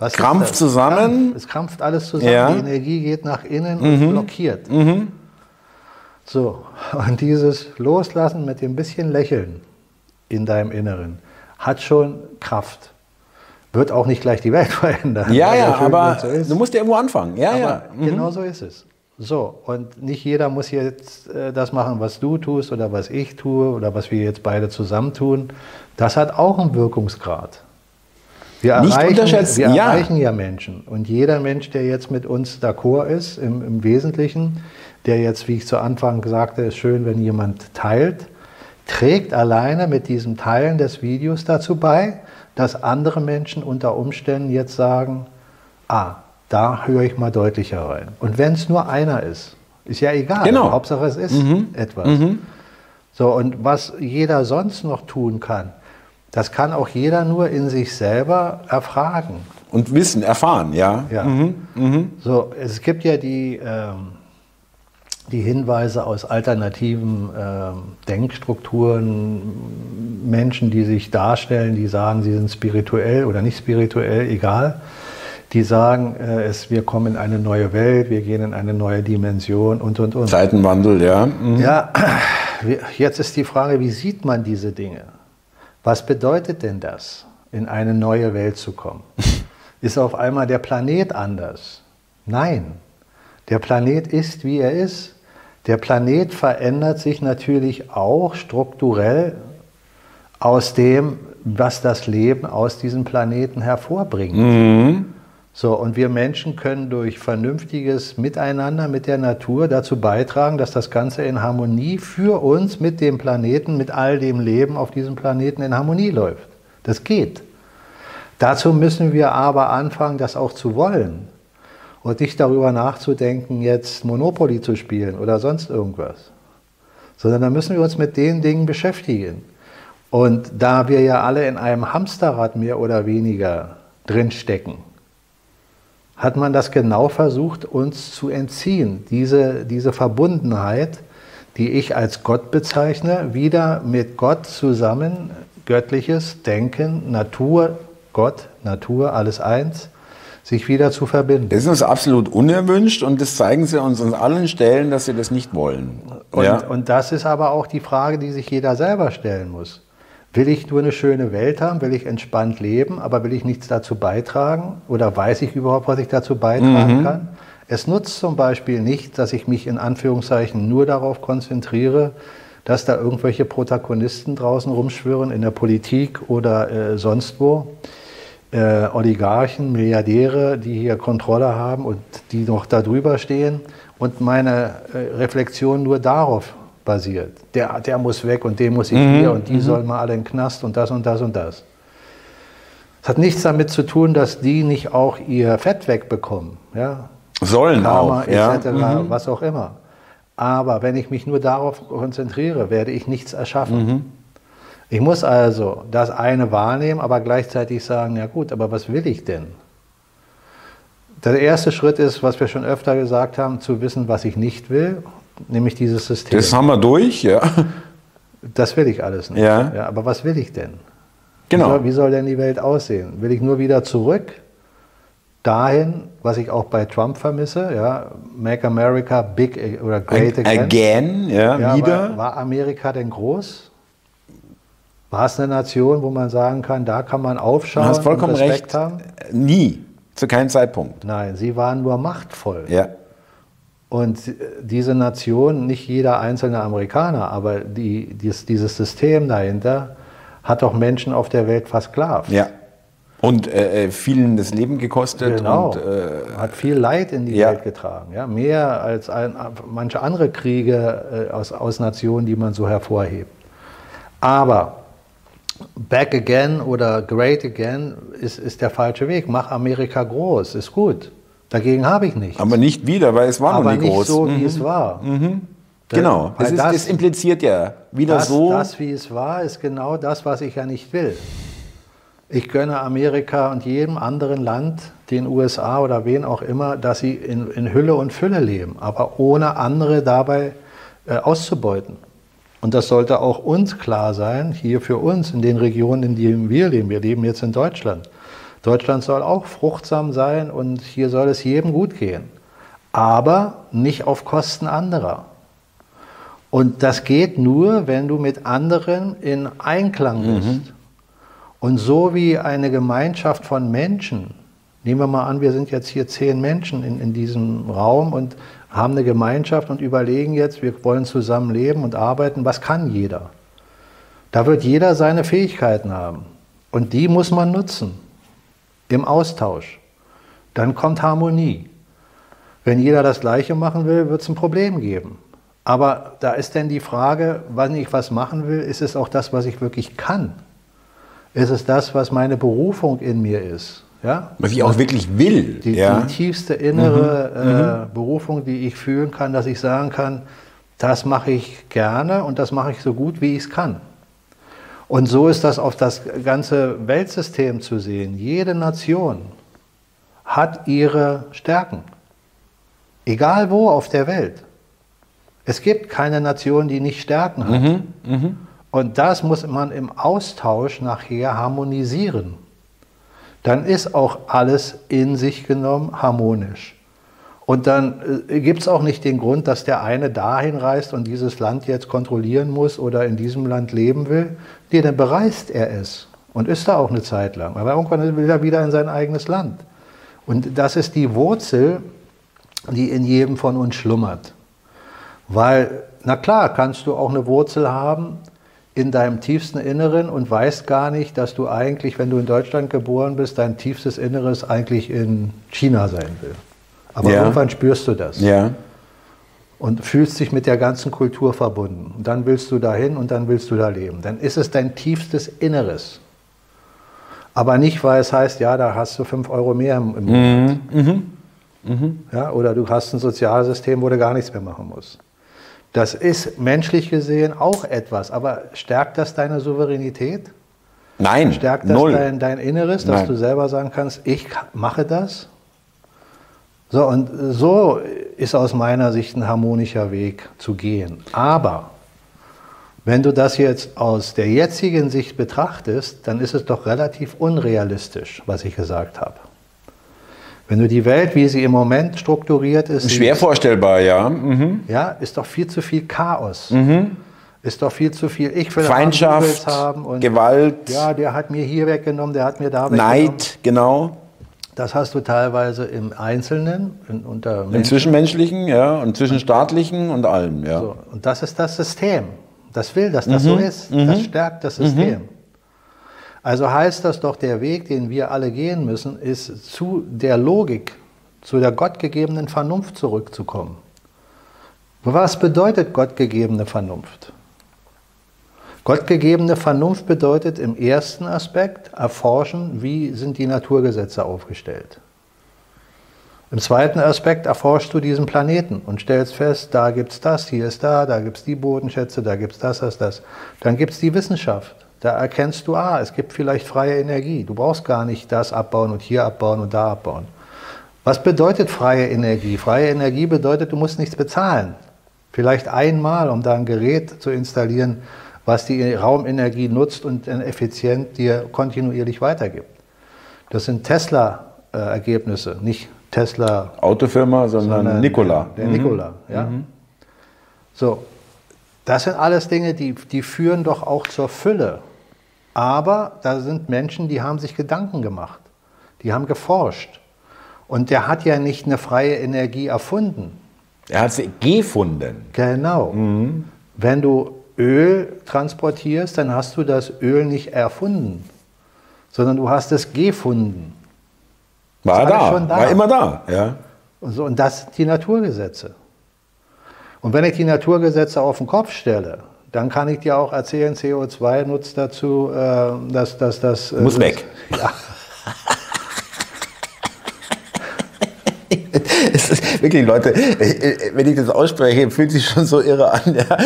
Was Krampft zusammen. Es krampft alles zusammen. Ja. Mhm. Die Energie geht nach innen und blockiert. So, und dieses Loslassen mit dem bisschen Lächeln in deinem Inneren hat schon Kraft. Wird auch nicht gleich die Welt [LAUGHS] verändern. Ja, ja, aber so du musst ja irgendwo anfangen. Ja, Aber ja. genau so ist es. So, und nicht jeder muss jetzt äh, das machen, was du tust oder was ich tue oder was wir jetzt beide zusammen tun. Das hat auch einen Wirkungsgrad. Wir, Nicht erreichen, unterschätzen, wir ja. erreichen ja Menschen. Und jeder Mensch, der jetzt mit uns d'accord ist, im, im Wesentlichen, der jetzt, wie ich zu Anfang sagte, ist schön, wenn jemand teilt, trägt alleine mit diesem Teilen des Videos dazu bei, dass andere Menschen unter Umständen jetzt sagen, ah, da höre ich mal deutlicher rein. Und wenn es nur einer ist, ist ja egal. Genau. Hauptsache es ist etwas. So, und was jeder sonst noch tun kann, das kann auch jeder nur in sich selber erfragen. Und Wissen, erfahren, ja. Ja. So, es gibt ja die, ähm, die Hinweise aus alternativen ähm, Denkstrukturen, Menschen, die sich darstellen, die sagen, sie sind spirituell oder nicht spirituell, egal. Die sagen, äh, es, wir kommen in eine neue Welt, wir gehen in eine neue Dimension und, und, und. Zeitenwandel, ja. Mhm. Ja, [CLEARS THROAT] jetzt ist die Frage, wie sieht man diese Dinge? Was bedeutet denn das, in eine neue Welt zu kommen? [LAUGHS] Ist auf einmal der Planet anders? Nein, der Planet ist, wie er ist. Der Planet verändert sich natürlich auch strukturell aus dem, was das Leben aus diesem Planeten hervorbringt. So, und wir Menschen können durch vernünftiges Miteinander mit der Natur dazu beitragen, dass das Ganze in Harmonie für uns mit dem Planeten, mit all dem Leben auf diesem Planeten in Harmonie läuft. Das geht. Dazu müssen wir aber anfangen, das auch zu wollen. Und nicht darüber nachzudenken, jetzt Monopoly zu spielen oder sonst irgendwas. Sondern da müssen wir uns mit den Dingen beschäftigen. Und da wir ja alle in einem Hamsterrad mehr oder weniger drinstecken, hat man das genau versucht, uns zu entziehen. Diese, diese Verbundenheit, die ich als Gott bezeichne, wieder mit Gott zusammen, göttliches Denken, Natur, Gott, Natur, alles eins, sich wieder zu verbinden. Das ist uns absolut unerwünscht und das zeigen sie uns an allen Stellen, dass sie das nicht wollen. Und, ja. und das ist aber auch die Frage, die sich jeder selber stellen muss. Will ich nur eine schöne Welt haben? Will ich entspannt leben, aber will ich nichts dazu beitragen? Oder weiß ich überhaupt, was ich dazu beitragen kann? Es nutzt zum Beispiel nicht, dass ich mich in Anführungszeichen nur darauf konzentriere, dass da irgendwelche Protagonisten draußen rumschwirren in der Politik oder äh, sonst wo. Äh, Oligarchen, Milliardäre, die hier Kontrolle haben und die noch da drüber stehen und meine äh, Reflexion nur darauf basiert. Der, der muss weg und den muss ich hier und die sollen mal alle in den Knast und das und das und das. Es hat nichts damit zu tun, dass die nicht auch ihr Fett wegbekommen. Ja? Sollen Karma auch. Ja. etc., was auch immer. Aber wenn ich mich nur darauf konzentriere, werde ich nichts erschaffen. Ich muss also das eine wahrnehmen, aber gleichzeitig sagen, ja gut, aber was will ich denn? Der erste Schritt ist, was wir schon öfter gesagt haben, zu wissen, was ich nicht will, nämlich dieses System. Das haben wir durch, ja. Das will ich alles nicht. Ja. aber was will ich denn? Wie Genau. soll, wie soll denn die Welt aussehen? Will ich nur wieder zurück dahin, was ich auch bei Trump vermisse, ja, Make America Big oder Great Again. Again, ja, Ja, wieder. War, war Amerika denn groß? War es eine Nation, wo man sagen kann, da kann man aufschauen Du hast vollkommen und Respekt recht. haben? Nie. Zu keinem Zeitpunkt. Nein, sie waren nur machtvoll. Ja. Und diese Nation, nicht jeder einzelne Amerikaner, aber die, dies, dieses System dahinter, hat doch Menschen auf der Welt versklavt. Ja. Und äh, äh, vielen das Leben gekostet. Genau. Und, äh, hat viel Leid in die ja. Welt getragen. Ja? Mehr als ein, manche andere Kriege äh, aus, aus Nationen, die man so hervorhebt. Aber Back Again oder Great Again ist, ist der falsche Weg. Mach Amerika groß, ist gut. Dagegen habe ich nichts. Aber nicht wieder, weil es war Aber noch nie nicht groß. so, wie Mhm. es war. Genau, Weil das, ist, das- das impliziert ja wieder Das, so. das, wie es war, ist genau das, was ich ja nicht will. Ich gönne Amerika und jedem anderen Land, den USA oder wen auch immer, dass sie in, in Hülle und Fülle leben, aber ohne andere dabei äh, auszubeuten. Und das sollte auch uns klar sein, hier für uns, in den Regionen, in denen wir leben. Wir leben jetzt in Deutschland. Deutschland soll auch fruchtsam sein und hier soll es jedem gut gehen. Aber nicht auf Kosten anderer. Und das geht nur, wenn du mit anderen in Einklang bist. Und so wie eine Gemeinschaft von Menschen, nehmen wir mal an, wir sind jetzt hier zehn Menschen in, in diesem Raum und haben eine Gemeinschaft und überlegen jetzt, wir wollen zusammen leben und arbeiten, was kann jeder? Da wird jeder seine Fähigkeiten haben. Und die muss man nutzen im Austausch. Dann kommt Harmonie. Wenn jeder das Gleiche machen will, wird es ein Problem geben. Aber da ist dann die Frage, wann ich was machen will, ist es auch das, was ich wirklich kann? Ist es das, was meine Berufung in mir ist? Ja? was ich auch wirklich will. Die, ja. die tiefste innere Äh, Berufung, die ich fühlen kann, dass ich sagen kann, das mache ich gerne und das mache ich so gut, wie ich es kann. Und so ist das auf das ganze Weltsystem zu sehen. Jede Nation hat ihre Stärken. Egal wo auf der Welt. Es gibt keine Nation, die nicht Stärken hat. Und das muss man im Austausch nachher harmonisieren. Dann ist auch alles in sich genommen harmonisch. Und dann äh, gibt es auch nicht den Grund, dass der eine dahin reist und dieses Land jetzt kontrollieren muss oder in diesem Land leben will. Nee, dann bereist er es und ist da auch eine Zeit lang. Aber irgendwann will er wieder in sein eigenes Land. Und das ist die Wurzel, die in jedem von uns schlummert. Weil, na klar, kannst du auch eine Wurzel haben in deinem tiefsten Inneren und weißt gar nicht, dass du eigentlich, wenn du in Deutschland geboren bist, dein tiefstes Inneres eigentlich in China sein will. Aber Ja. irgendwann spürst du das ja. und fühlst dich mit der ganzen Kultur verbunden. Und dann willst du dahin und dann willst du da leben. Dann ist es dein tiefstes Inneres. Aber nicht, weil es heißt, ja, da hast du fünf Euro mehr im, im Monat. Ja, oder du hast ein Sozialsystem, wo du gar nichts mehr machen musst. Das ist menschlich gesehen auch etwas, aber stärkt das deine Souveränität? Nein, Stärkt das null. dein, dein Inneres, dass Nein. du selber sagen kannst, ich mache das? So, und so ist aus meiner Sicht ein harmonischer Weg zu gehen. Aber wenn du das jetzt aus der jetzigen Sicht betrachtest, dann ist es doch relativ unrealistisch, was ich gesagt habe. Wenn du die Welt, wie sie im Moment strukturiert ist, Schwer vorstellbar, ja. Mhm. ja, ist doch viel zu viel Chaos. Ist doch viel zu viel. Ich will Feindschaft, haben und Gewalt, ja, der hat mir hier weggenommen, der hat mir da weggenommen. Neid, genau. Das hast du teilweise im Einzelnen, in, unter Im Menschen. Zwischenmenschlichen, ja, und Zwischenstaatlichen und allem, ja. So, und das ist das System. Das will, dass das so ist. Das stärkt das System. Also heißt das doch, der Weg, den wir alle gehen müssen, ist zu der Logik, zu der gottgegebenen Vernunft zurückzukommen. Was bedeutet gottgegebene Vernunft? Gottgegebene Vernunft bedeutet im ersten Aspekt erforschen, wie sind die Naturgesetze aufgestellt. Im zweiten Aspekt erforschst du diesen Planeten und stellst fest, da gibt es das, hier ist da, da gibt es die Bodenschätze, da gibt es das, das, das. Dann gibt es die Wissenschaft. Da erkennst du, ah, es gibt vielleicht freie Energie. Du brauchst gar nicht das abbauen und hier abbauen und da abbauen. Was bedeutet freie Energie? Freie Energie bedeutet, du musst nichts bezahlen. Vielleicht einmal, um da ein Gerät zu installieren, was die Raumenergie nutzt und dann effizient dir kontinuierlich weitergibt. Das sind Tesla-Ergebnisse, nicht Tesla Autofirma, sondern, sondern Nikola. Der, der Nikola, ja. So, das sind alles Dinge, die, die führen doch auch zur Fülle. Aber da sind Menschen, die haben sich Gedanken gemacht, die haben geforscht. Und der hat ja nicht eine freie Energie erfunden. Er hat sie gefunden. Genau. Wenn du Öl transportierst, dann hast du das Öl nicht erfunden, sondern du hast es gefunden. War da, schon da. war immer da, ja. Und, so, und das sind die Naturgesetze. Und wenn ich die Naturgesetze auf den Kopf stelle, dann kann ich dir auch erzählen, CO2 nutzt dazu, äh, dass das... das Muss weg. [LAUGHS] Ja. [LAUGHS] [LAUGHS] es ist wirklich, Leute, wenn ich das ausspreche, fühlt sich schon so irre an. Ja.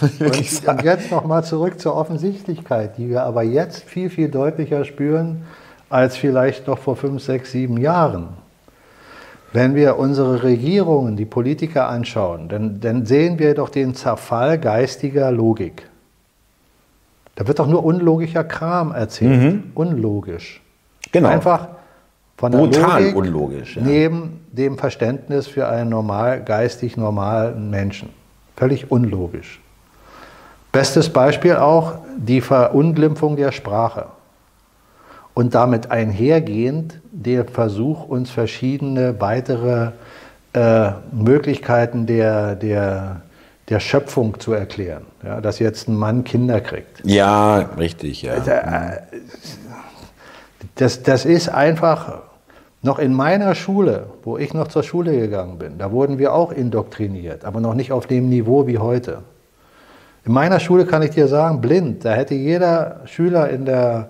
Und, und jetzt nochmal zurück zur Offensichtlichkeit, die wir aber jetzt viel, viel deutlicher spüren als vielleicht noch vor fünf, sechs, sieben Jahren. Wenn wir unsere Regierungen, die Politiker anschauen, dann, dann sehen wir doch den Zerfall geistiger Logik. Da wird doch nur unlogischer Kram erzählt. Mhm. Unlogisch. Genau. Einfach von der Brutal Logik unlogisch. Ja. neben dem Verständnis für einen normal, geistig normalen Menschen. Völlig unlogisch. Bestes Beispiel auch die Verunglimpfung der Sprache. Und damit einhergehend der Versuch, uns verschiedene weitere äh, Möglichkeiten der, der, der Schöpfung zu erklären. Ja, dass jetzt ein Mann Kinder kriegt. Ja, richtig, ja. Äh, Das, das ist einfach noch in meiner Schule, wo ich noch zur Schule gegangen bin, da wurden wir auch indoktriniert, aber noch nicht auf dem Niveau wie heute. In meiner Schule kann ich dir sagen, blind, da hätte jeder Schüler in der,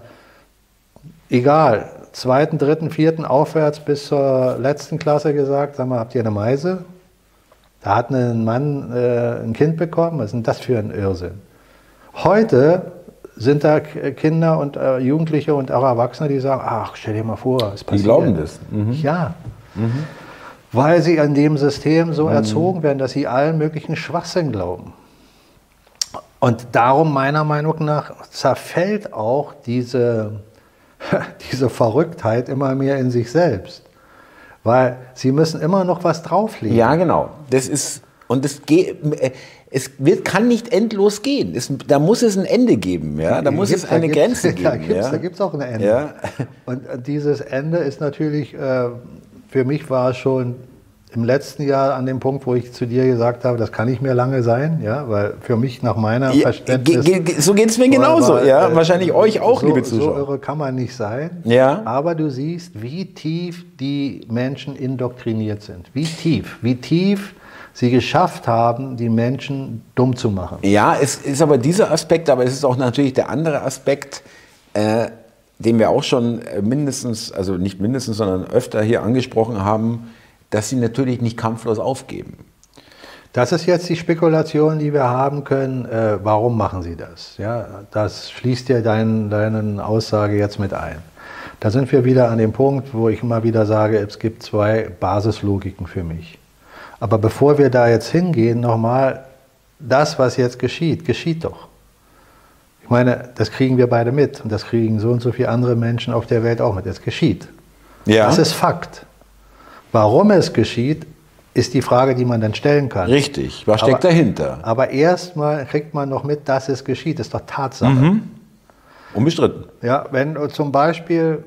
egal, zweiten, dritten, vierten aufwärts bis zur letzten Klasse gesagt, sag mal, habt ihr eine Meise? Da hat ein Mann äh, ein Kind bekommen, was ist denn das für ein Irrsinn? Heute sind da Kinder und äh, Jugendliche und auch Erwachsene, die sagen, ach, stell dir mal vor, es passiert. Die glauben das. Mhm. Ja. Mhm. Weil sie an dem System so mhm. erzogen werden, dass sie allen möglichen Schwachsinn glauben. Und darum, meiner Meinung nach, zerfällt auch diese, [LAUGHS] diese Verrücktheit immer mehr in sich selbst. Weil sie müssen immer noch was drauflegen. Ja, genau. Das ist, und es geht, es wird, kann nicht endlos gehen. Es, da muss es ein Ende geben. Ja? Da muss es eine Grenze [LAUGHS] geben. Da gibt es ja? auch ein Ende. Ja. Und dieses Ende ist natürlich, äh, für mich war es schon im letzten Jahr an dem Punkt, wo ich zu dir gesagt habe, das kann nicht mehr lange sein, ja, weil für mich nach meiner Ja, Verständnis. ge- ge- so geht's mir genauso, war, ja. äh, Wahrscheinlich euch auch, so, liebe So Zuschauer. irre kann man nicht sein. Ja. Aber du siehst, wie tief die Menschen indoktriniert sind. Wie tief, wie tief sie geschafft haben, die Menschen dumm zu machen. Ja, es ist aber dieser Aspekt, aber es ist auch natürlich der andere Aspekt, äh, den wir auch schon äh, mindestens, also nicht mindestens, sondern öfter hier angesprochen haben, dass sie natürlich nicht kampflos aufgeben. Das ist jetzt die Spekulation, die wir haben können. Äh, warum machen Sie das? Ja, das schließt ja dein, deine Aussage jetzt mit ein. Da sind wir wieder an dem Punkt, wo ich immer wieder sage, es gibt zwei Basislogiken für mich. Aber bevor wir da jetzt hingehen, nochmal, das, was jetzt geschieht, geschieht doch. Ich meine, das kriegen wir beide mit und das kriegen so und so viele andere Menschen auf der Welt auch mit. Es geschieht. Ja, Das ist Fakt. Warum es geschieht, ist die Frage, die man dann stellen kann. richtig. Was steckt Aber- dahinter? Aber erstmal kriegt man noch mit, dass es geschieht. Das ist doch Tatsache. Mhm. Unbestritten. Ja, wenn du zum Beispiel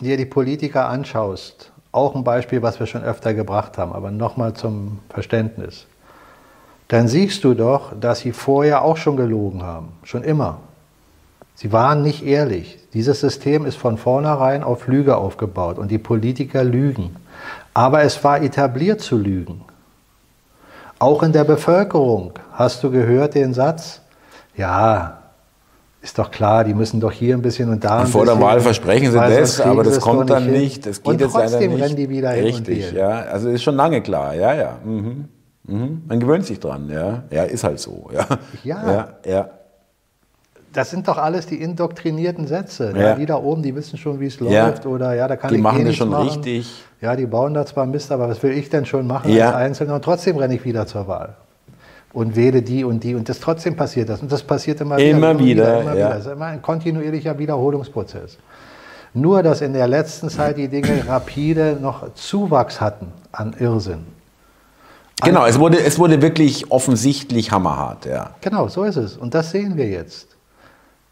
dir die Politiker anschaust, auch ein Beispiel, was wir schon öfter gebracht haben, aber nochmal zum Verständnis, dann siehst du doch, dass sie vorher auch schon gelogen haben. Schon immer. Sie waren nicht ehrlich. Dieses System ist von vornherein auf Lüge aufgebaut und die Politiker lügen. Aber es war etabliert zu lügen. Auch in der Bevölkerung hast du gehört den Satz, ja, ist doch klar, die müssen doch hier ein bisschen und da ein vor der Wahl versprechen sie weil das, sonst kriegen aber das kommt dann hin. nicht. Das geht und jetzt trotzdem nicht. rennen die wieder hin und Richtig, ja. Also ist schon lange klar, ja, ja. Mhm. Mhm. Man gewöhnt sich dran, ja. Ja, ist halt so, ja. Ja. Ja, ja. Das sind doch alles die indoktrinierten Sätze. Ja. Ja. Die da oben, die wissen schon, wie es läuft. Oder ja, da kann Die ich machen eh das schon machen. richtig. Ja, die bauen da zwar Mist, aber was will ich denn schon machen Ja. als Einzelner? Und trotzdem renne ich wieder zur Wahl. Und wähle die und die. Und das trotzdem passiert das. Und das passiert immer, Immer wieder, Immer ja. wieder. Das ist immer ein kontinuierlicher Wiederholungsprozess. Nur, dass in der letzten Zeit die Dinge rapide noch Zuwachs hatten an Irrsinn. Genau, es wurde, es wurde wirklich offensichtlich hammerhart, ja. Genau, so ist es. Und das sehen wir jetzt.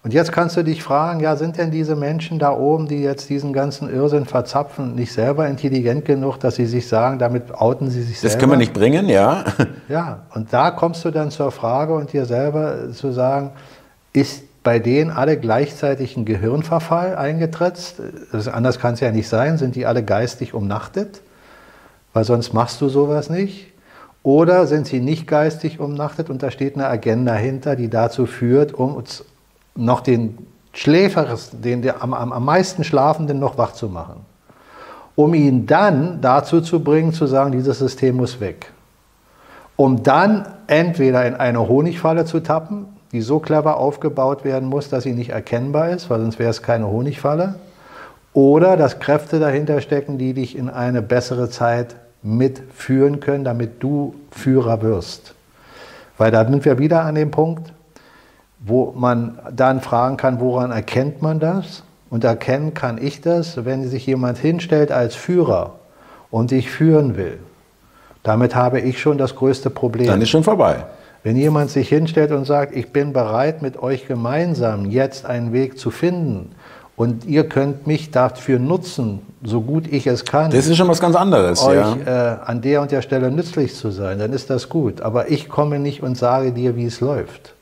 Und jetzt kannst du dich fragen, ja, sind denn diese Menschen da oben, die jetzt diesen ganzen Irrsinn verzapfen, nicht selber intelligent genug, dass sie sich sagen, damit outen sie sich Das selber? können wir nicht bringen, ja. [LAUGHS] Ja, und da kommst du dann zur Frage und dir selber zu sagen, ist bei denen alle gleichzeitig ein Gehirnverfall eingetretzt? Das, anders kann es ja nicht sein. Sind die alle geistig umnachtet? Weil sonst machst du sowas nicht. Oder sind sie nicht geistig umnachtet und da steht eine Agenda hinter, die dazu führt, um uns noch den Schläferes, den der am, am, am meisten Schlafenden noch wach zu machen? um ihn dann dazu zu bringen, zu sagen, dieses System muss weg. Um dann entweder in eine Honigfalle zu tappen, die so clever aufgebaut werden muss, dass sie nicht erkennbar ist, weil sonst wäre es keine Honigfalle, oder dass Kräfte dahinter stecken, die dich in eine bessere Zeit mitführen können, damit du Führer wirst. Weil da sind wir wieder an dem Punkt, wo man dann fragen kann, woran erkennt man das? Und erkennen kann ich das, wenn sich jemand hinstellt als Führer und dich führen will. Damit habe ich schon das größte Problem. Dann ist schon vorbei. Wenn jemand sich hinstellt und sagt, ich bin bereit, mit euch gemeinsam jetzt einen Weg zu finden und ihr könnt mich dafür nutzen, so gut ich es kann. Das ist schon was ganz anderes. Euch ja. äh, an der und der Stelle nützlich zu sein, dann ist das gut. Aber ich komme nicht und sage dir, wie es läuft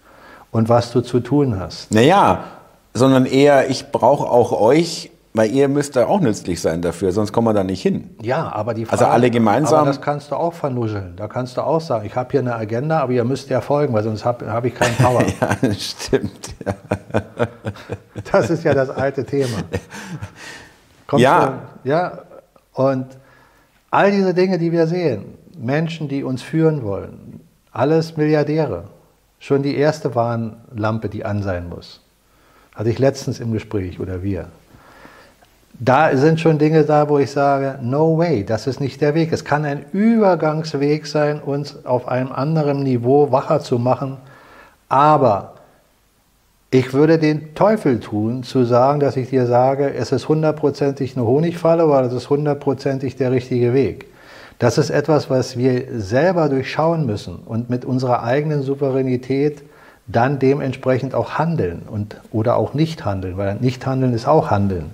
und was du zu tun hast. Naja, sondern eher, ich brauche auch euch, weil ihr müsst da auch nützlich sein dafür, sonst kommen wir da nicht hin. Ja, aber die Also alle gemeinsam? Aber das kannst du auch vernuscheln. Da kannst du auch sagen, ich habe hier eine Agenda, aber ihr müsst ja folgen, weil sonst habe hab ich keinen [LAUGHS] Power. ja, stimmt. Ja. [LAUGHS] Das ist ja das alte Thema. Kommst Ja. Du, ja. Und all diese Dinge, die wir sehen, Menschen, die uns führen wollen, alles Milliardäre. Schon die erste Warnlampe, die an sein muss. Hatte ich letztens im Gespräch oder wir. Da sind schon Dinge da, wo ich sage, no way, das ist nicht der Weg. Es kann ein Übergangsweg sein, uns auf einem anderen Niveau wacher zu machen. Aber ich würde den Teufel tun, zu sagen, dass ich dir sage, es ist hundertprozentig eine Honigfalle oder es ist hundertprozentig der richtige Weg. Das ist etwas, was wir selber durchschauen müssen und mit unserer eigenen Souveränität dann dementsprechend auch handeln und, oder auch nicht handeln, weil nicht handeln ist auch handeln.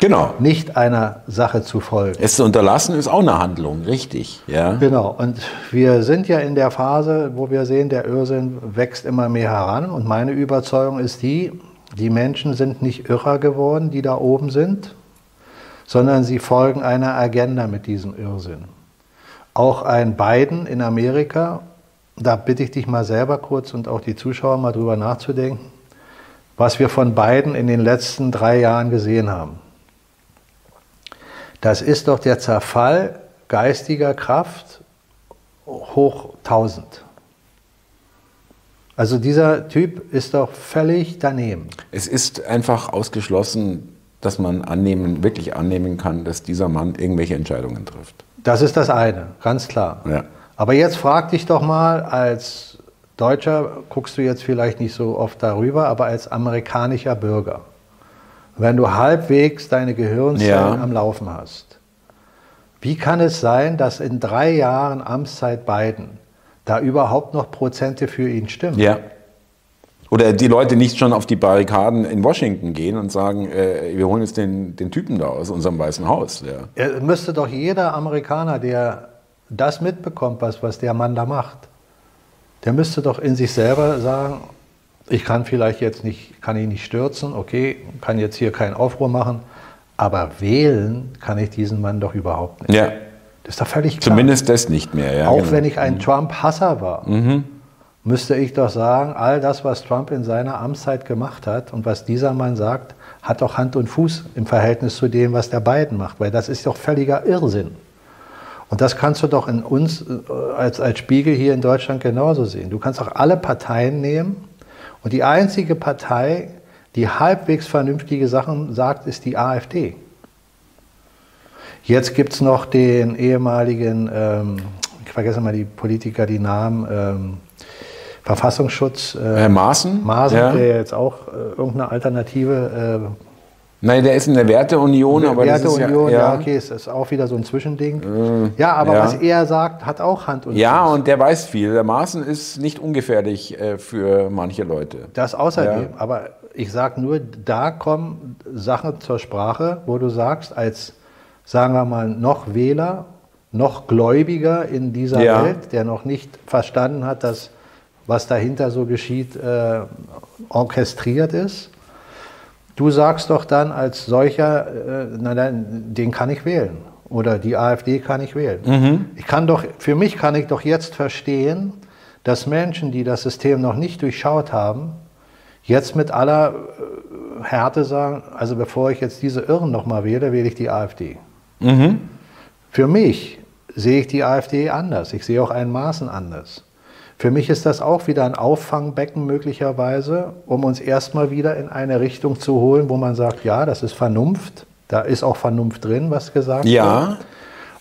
Genau. Nicht einer Sache zu folgen. Es zu unterlassen ist auch eine Handlung, richtig. Ja. Genau, und wir sind ja in der Phase, wo wir sehen, der Irrsinn wächst immer mehr heran. Und meine Überzeugung ist die, die Menschen sind nicht irrer geworden, die da oben sind, sondern sie folgen einer Agenda mit diesem Irrsinn. Auch ein Biden in Amerika, da bitte ich dich mal selber kurz und auch die Zuschauer mal drüber nachzudenken, was wir von Biden in den letzten drei Jahren gesehen haben. Das ist doch der Zerfall geistiger Kraft hoch 1000. Also dieser Typ ist doch völlig daneben. Es ist einfach ausgeschlossen, dass man annehmen, wirklich annehmen kann, dass dieser Mann irgendwelche Entscheidungen trifft. Das ist das eine, ganz klar. Ja. Aber jetzt frag dich doch mal, als Deutscher guckst du jetzt vielleicht nicht so oft darüber, aber als amerikanischer Bürger, wenn du halbwegs deine Gehirnzellen Ja. am Laufen hast, wie kann es sein, dass in drei Jahren Amtszeit Biden da überhaupt noch Prozente für ihn stimmen? Ja. Oder die Leute nicht schon auf die Barrikaden in Washington gehen und sagen, äh, wir holen jetzt den, den Typen da aus unserem Weißen Haus. Ja. Er müsste doch jeder Amerikaner, der das mitbekommt, was, was der Mann da macht, der müsste doch in sich selber sagen, ich kann vielleicht jetzt nicht, kann ihn nicht stürzen, okay, kann jetzt hier keinen Aufruhr machen, aber wählen kann ich diesen Mann doch überhaupt nicht. ja. Das ist doch völlig klar. Zumindest das nicht mehr. Ja, Auch genau. Mhm. wenn ich ein Trump-Hasser war, müsste ich doch sagen, all das, was Trump in seiner Amtszeit gemacht hat und was dieser Mann sagt, hat doch Hand und Fuß im Verhältnis zu dem, was der Biden macht, weil das ist doch völliger Irrsinn. Und das kannst du doch in uns äh, als, als Spiegel hier in Deutschland genauso sehen. Du kannst auch alle Parteien nehmen und die einzige Partei, die halbwegs vernünftige Sachen sagt, ist die AfD. Jetzt gibt es noch den ehemaligen, ähm, ich vergesse mal die Politiker, die Namen, ähm, Verfassungsschutz. Äh, Herr Maaßen? Maaßen, Ja. der jetzt auch äh, irgendeine Alternative. Äh, Nein, der ist in der Werteunion, aber das ist Werteunion, ja, ja, ja, okay, es ist auch wieder so ein Zwischending. ja, aber ja. was er sagt, hat auch Hand und Ja, Fuß. und der weiß viel. Der Maaßen ist nicht ungefährlich äh, für manche Leute. Das außerdem. Aber ich sage nur, da kommen Sachen zur Sprache, wo du sagst, als, sagen wir mal, noch Wähler, noch Gläubiger in dieser. Welt, der noch nicht verstanden hat, dass was dahinter so geschieht, äh, orchestriert ist. Du sagst doch dann als solcher, äh, na dann, den kann ich wählen. Oder die AfD kann ich wählen. Ich kann doch, für mich kann ich doch jetzt verstehen, dass Menschen, die das System noch nicht durchschaut haben, jetzt mit aller äh, Härte sagen, also bevor ich jetzt diese Irren nochmal wähle, wähle ich die AfD. Für mich sehe ich die AfD anders. Ich sehe auch einen Maßen anders. Für mich ist das auch wieder ein Auffangbecken möglicherweise, um uns erstmal wieder in eine Richtung zu holen, wo man sagt, ja, das ist Vernunft. Da ist auch Vernunft drin, was gesagt Ja. wird.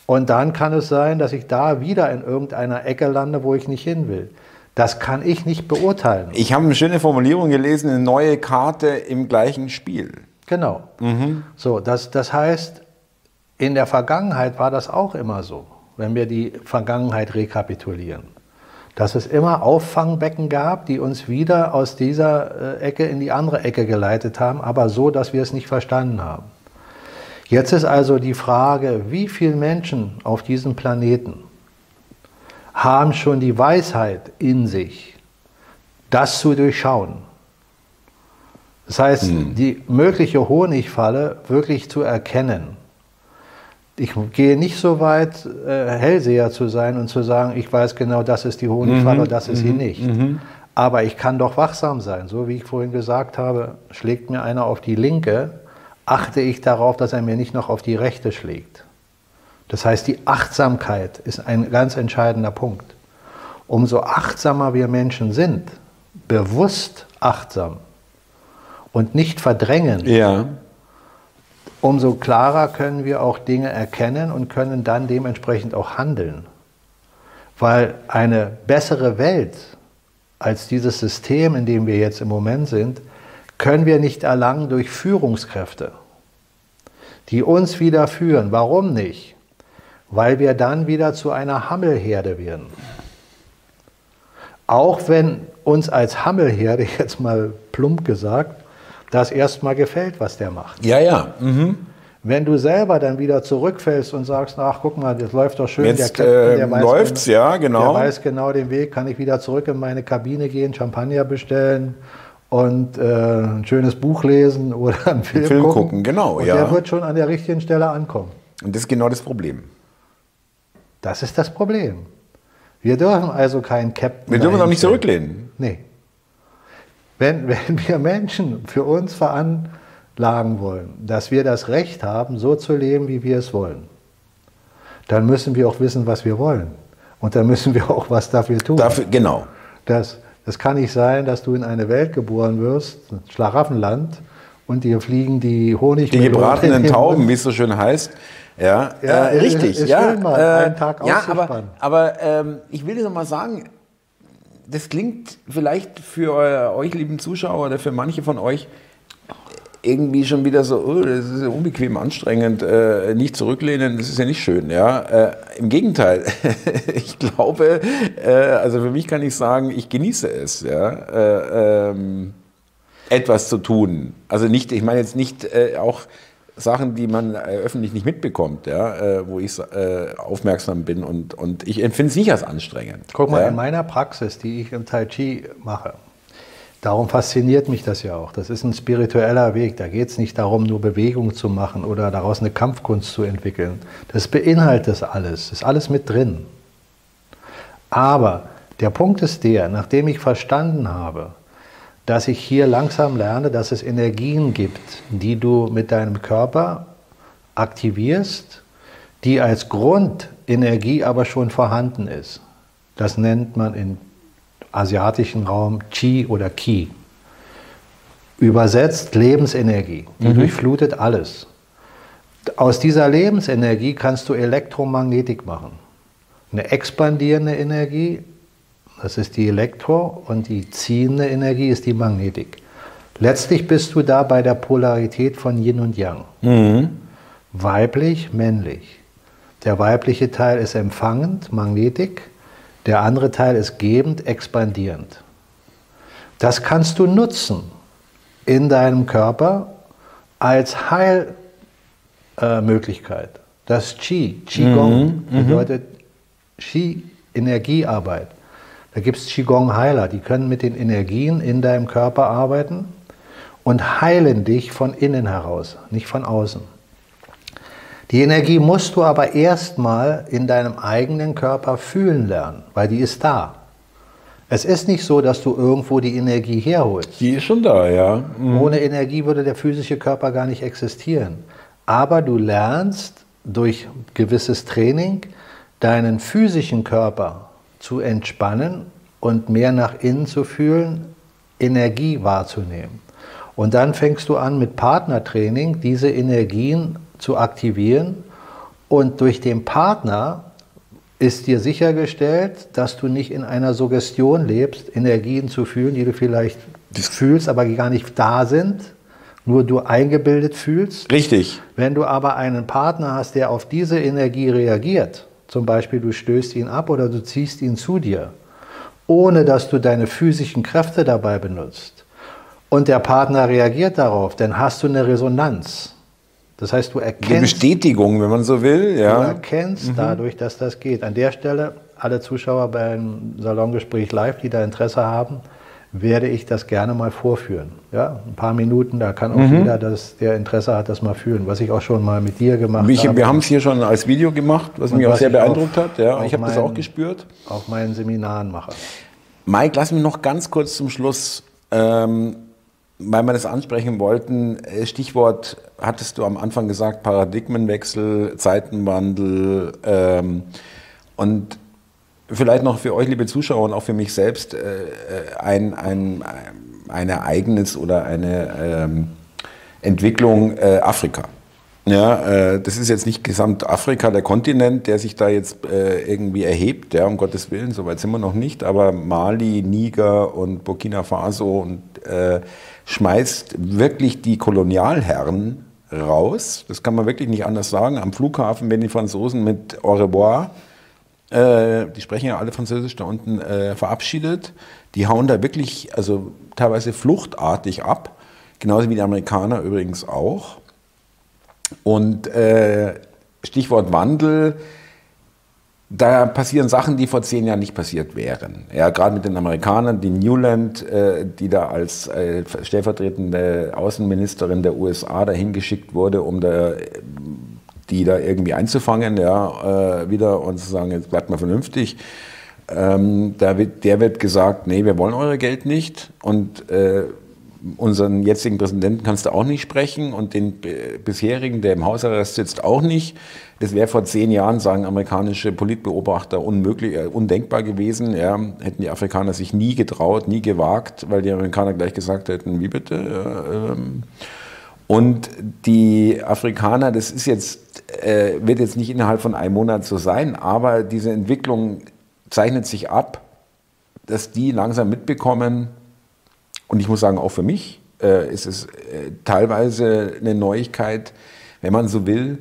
Und dann kann es sein, dass ich da wieder in irgendeiner Ecke lande, wo ich nicht hin will. Das kann ich nicht beurteilen. Ich habe eine schöne Formulierung gelesen, eine neue Karte im gleichen Spiel. Genau. So, das, das heißt, in der Vergangenheit war das auch immer so, wenn wir die Vergangenheit rekapitulieren. Dass es immer Auffangbecken gab, die uns wieder aus dieser äh, Ecke in die andere Ecke geleitet haben, aber so, dass wir es nicht verstanden haben. Jetzt ist also die Frage, wie viele Menschen auf diesem Planeten haben schon die Weisheit in sich, das zu durchschauen. Das heißt, die mögliche Honigfalle wirklich zu erkennen. Ich gehe nicht so weit, äh, Hellseher zu sein und zu sagen, ich weiß genau, das ist die Honigfalle und das ist sie nicht. Aber ich kann doch wachsam sein. So wie ich vorhin gesagt habe, schlägt mir einer auf die linke, achte ich darauf, dass er mir nicht noch auf die rechte schlägt. Das heißt, die Achtsamkeit ist ein ganz entscheidender Punkt. Umso achtsamer wir Menschen sind, bewusst achtsam und nicht verdrängen, Ja. Umso klarer können wir auch Dinge erkennen und können dann dementsprechend auch handeln. Weil eine bessere Welt als dieses System, in dem wir jetzt im Moment sind, können wir nicht erlangen durch Führungskräfte, die uns wieder führen. Warum nicht? Weil wir dann wieder zu einer Hammelherde werden. Auch wenn uns als Hammelherde, [LAUGHS] jetzt mal plump gesagt, das erstmal gefällt, was der macht. Ja, ja. Mhm. Wenn du selber dann wieder zurückfällst und sagst, ach guck mal, das läuft doch schön, Jetzt, Captain, äh, läuft's, ja, genau. Der weiß genau den Weg, kann ich wieder zurück in meine Kabine gehen, Champagner bestellen und äh, ein schönes Buch lesen [LAUGHS] oder einen Film, Film gucken. gucken, genau, und ja. der wird schon an der richtigen Stelle ankommen. Und das ist genau das Problem. Das ist das Problem. Wir dürfen also keinen Captain Wir dürfen auch nicht zurücklehnen. Nee. Wenn, wenn wir Menschen für uns veranlagen wollen, dass wir das Recht haben, so zu leben, wie wir es wollen, dann müssen wir auch wissen, was wir wollen. Und dann müssen wir auch was dafür tun. Dafür, genau. Das, das kann nicht sein, dass du in eine Welt geboren wirst, ein Schlaraffenland, und dir fliegen die Honig Die gebratenen Tauben, wie es so schön heißt. Ja, Ja, äh, richtig. ist ja, schön, mal äh, einen Tag ja, aber, aber ähm, ich will dir noch mal sagen, das klingt vielleicht für eu- euch, lieben Zuschauer, oder für manche von euch irgendwie schon wieder so, oh, das ist ja unbequem, anstrengend, äh, nicht zurücklehnen, das ist ja nicht schön. Ja? Äh, Im Gegenteil, [LAUGHS] ich glaube, äh, also für mich kann ich sagen, ich genieße es. Ja? Äh, ähm, etwas zu tun. Also nicht, ich meine jetzt nicht äh, auch Sachen, die man äh, öffentlich nicht mitbekommt, ja, äh, wo ich äh, aufmerksam bin und, und ich empfinde es nicht als anstrengend. Guck mal, ja. in meiner Praxis, die ich im Tai Chi mache, darum fasziniert mich das ja auch. Das ist ein spiritueller Weg. Da geht es nicht darum, nur Bewegung zu machen oder daraus eine Kampfkunst zu entwickeln. Das beinhaltet das alles. Das ist alles mit drin. Aber der Punkt ist der, nachdem ich verstanden habe, dass ich hier langsam lerne, dass es Energien gibt, die du mit deinem Körper aktivierst, die als Grundenergie aber schon vorhanden ist. Das nennt man im asiatischen Raum Qi oder Qi. Übersetzt Lebensenergie. Die durchflutet alles. Aus dieser Lebensenergie kannst du Elektromagnetik machen. Eine expandierende Energie, das ist die Elektro, und die ziehende Energie ist die Magnetik. Letztlich bist du da bei der Polarität von Yin und Yang. Weiblich, männlich. Der weibliche Teil ist empfangend, Magnetik. Der andere Teil ist gebend, expandierend. Das kannst du nutzen in deinem Körper als Heilmöglichkeit. das Qi, Qigong, bedeutet Qi, Energiearbeit. Da gibt es Qigong-Heiler, die können mit den Energien in deinem Körper arbeiten und heilen dich von innen heraus, nicht von außen. Die Energie musst du aber erstmal in deinem eigenen Körper fühlen lernen, weil die ist da. Es ist nicht so, dass du irgendwo die Energie herholst. Die ist schon da, ja. Ohne Energie würde der physische Körper gar nicht existieren. Aber du lernst durch gewisses Training deinen physischen Körper zu entspannen und mehr nach innen zu fühlen, Energie wahrzunehmen. Und dann fängst du an mit Partnertraining diese Energien zu aktivieren und durch den Partner ist dir sichergestellt, dass du nicht in einer Suggestion lebst, Energien zu fühlen, die du vielleicht fühlst, aber gar nicht da sind, nur du eingebildet fühlst. Richtig. Wenn du aber einen Partner hast, der auf diese Energie reagiert, zum Beispiel du stößt ihn ab oder du ziehst ihn zu dir, ohne dass du deine physischen Kräfte dabei benutzt, und der Partner reagiert darauf, dann hast du eine Resonanz. Das heißt, du erkennst. Die Bestätigung, wenn man so will, ja. Du erkennst mhm. dadurch, dass das geht. An der Stelle, alle Zuschauer beim Salongespräch live, die da Interesse haben, werde ich das gerne mal vorführen. Ja, ein paar Minuten, da kann auch mhm. jeder, das, der Interesse hat, das mal fühlen, was ich auch schon mal mit dir gemacht ich, habe. Wir haben es hier schon als Video gemacht, was mich auch sehr beeindruckt auf, hat. Ja, ich habe das auch gespürt. Auf meinen Seminaren mache. Mike, lass mich noch ganz kurz zum Schluss, ähm, weil wir das ansprechen wollten, äh, Stichwort hattest du am Anfang gesagt, Paradigmenwechsel, Zeitenwandel ähm, und vielleicht noch für euch, liebe Zuschauer, und auch für mich selbst äh, äh, ein, ein, ein Ereignis oder eine ähm, Entwicklung äh, Afrika. Ja, äh, das ist jetzt nicht Gesamtafrika, der Kontinent, der sich da jetzt äh, irgendwie erhebt, ja, um Gottes Willen, soweit sind wir noch nicht, aber Mali, Niger und Burkina Faso und äh, schmeißt wirklich die Kolonialherren raus. Das kann man wirklich nicht anders sagen. Am Flughafen, wenn die Franzosen mit Au revoir äh, die sprechen ja alle Französisch da unten, äh, verabschiedet. Die hauen da wirklich, also teilweise fluchtartig ab, genauso wie die Amerikaner übrigens auch. Und äh, Stichwort Wandel, da passieren Sachen, die vor zehn Jahren nicht passiert wären. Ja, gerade mit den Amerikanern, die Newland, äh, die da als äh, stellvertretende Außenministerin der USA dahin geschickt wurde, um da die da irgendwie einzufangen, ja, äh, wieder und zu sagen, jetzt bleibt mal vernünftig. Ähm, da wird, der wird gesagt, nee, wir wollen euer Geld nicht und äh, unseren jetzigen Präsidenten kannst du auch nicht sprechen und den bisherigen, der im Hausarrest sitzt, auch nicht. Das wäre vor zehn Jahren, sagen amerikanische Politbeobachter, unmöglich, äh, undenkbar gewesen. Ja, hätten die Afrikaner sich nie getraut, nie gewagt, weil die Amerikaner gleich gesagt hätten, wie bitte? Äh, ähm, und die Afrikaner, das ist jetzt, äh, wird jetzt nicht innerhalb von einem Monat so sein, aber diese Entwicklung zeichnet sich ab, dass die langsam mitbekommen, und ich muss sagen, auch für mich äh, ist es äh, teilweise eine Neuigkeit, wenn man so will,